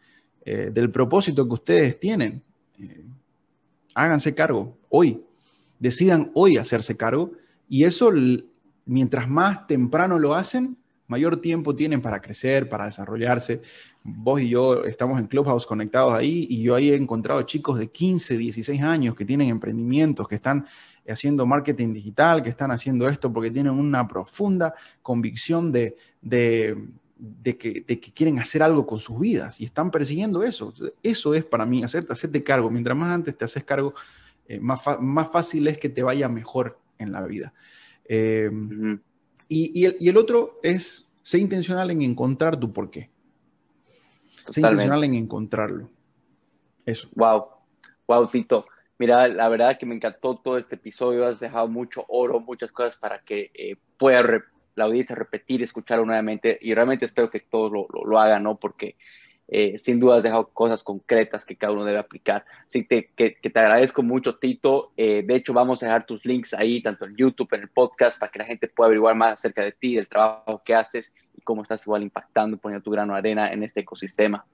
eh, del propósito que ustedes tienen. Eh, háganse cargo hoy, decidan hoy hacerse cargo y eso, mientras más temprano lo hacen, mayor tiempo tienen para crecer, para desarrollarse. Vos y yo estamos en Clubhouse conectados ahí y yo ahí he encontrado chicos de 15, 16 años que tienen emprendimientos, que están haciendo marketing digital, que están haciendo esto porque tienen una profunda convicción de, que, quieren hacer algo con sus vidas y están persiguiendo eso. Eso es para mí, hacerte, hacerte cargo. Mientras más antes te haces cargo, eh, más, más fácil es que te vaya mejor en la vida. Eh, y, el, otro es ser intencional en encontrar tu porqué. qué. Ser intencional en encontrarlo. Eso. Wow. Wow, Tito. Mira, la verdad que me encantó todo este episodio. Has dejado mucho oro, muchas cosas para que eh, pueda la audiencia repetir, escucharlo nuevamente. Y realmente espero que todos lo, lo, lo hagan, ¿no? Porque eh, sin duda has dejado cosas concretas que cada uno debe aplicar. Así que, que, te agradezco mucho, Tito. Eh, de hecho, vamos a dejar tus links ahí, tanto en YouTube, en el podcast, para que la gente pueda averiguar más acerca de ti, del trabajo que haces y cómo estás igual impactando, poniendo tu grano de arena en este ecosistema.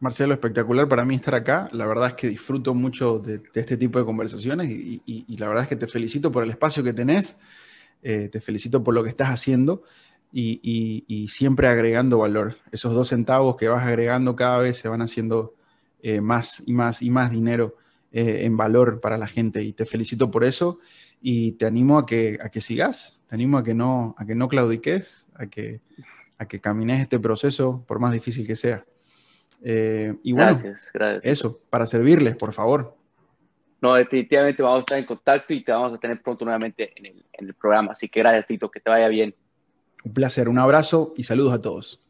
Marcelo, espectacular para mí estar acá. La verdad es que disfruto mucho de, este tipo de conversaciones y, la verdad es que te felicito por el espacio que tenés, eh, te felicito por lo que estás haciendo y, siempre agregando valor. Esos dos centavos que vas agregando cada vez se van haciendo eh, más y más y más dinero eh, en valor para la gente. Y te felicito por eso y te animo a que, a que sigas, te animo a que no, a que no claudiques, a que, a que camines este proceso por más difícil que sea. Eh, y bueno, gracias, gracias. eso, para servirles, por favor. No, definitivamente vamos a estar en contacto y te vamos a tener pronto nuevamente en el, en el programa. Así que gracias, Tito, que te vaya bien. Un placer, un abrazo y saludos a todos.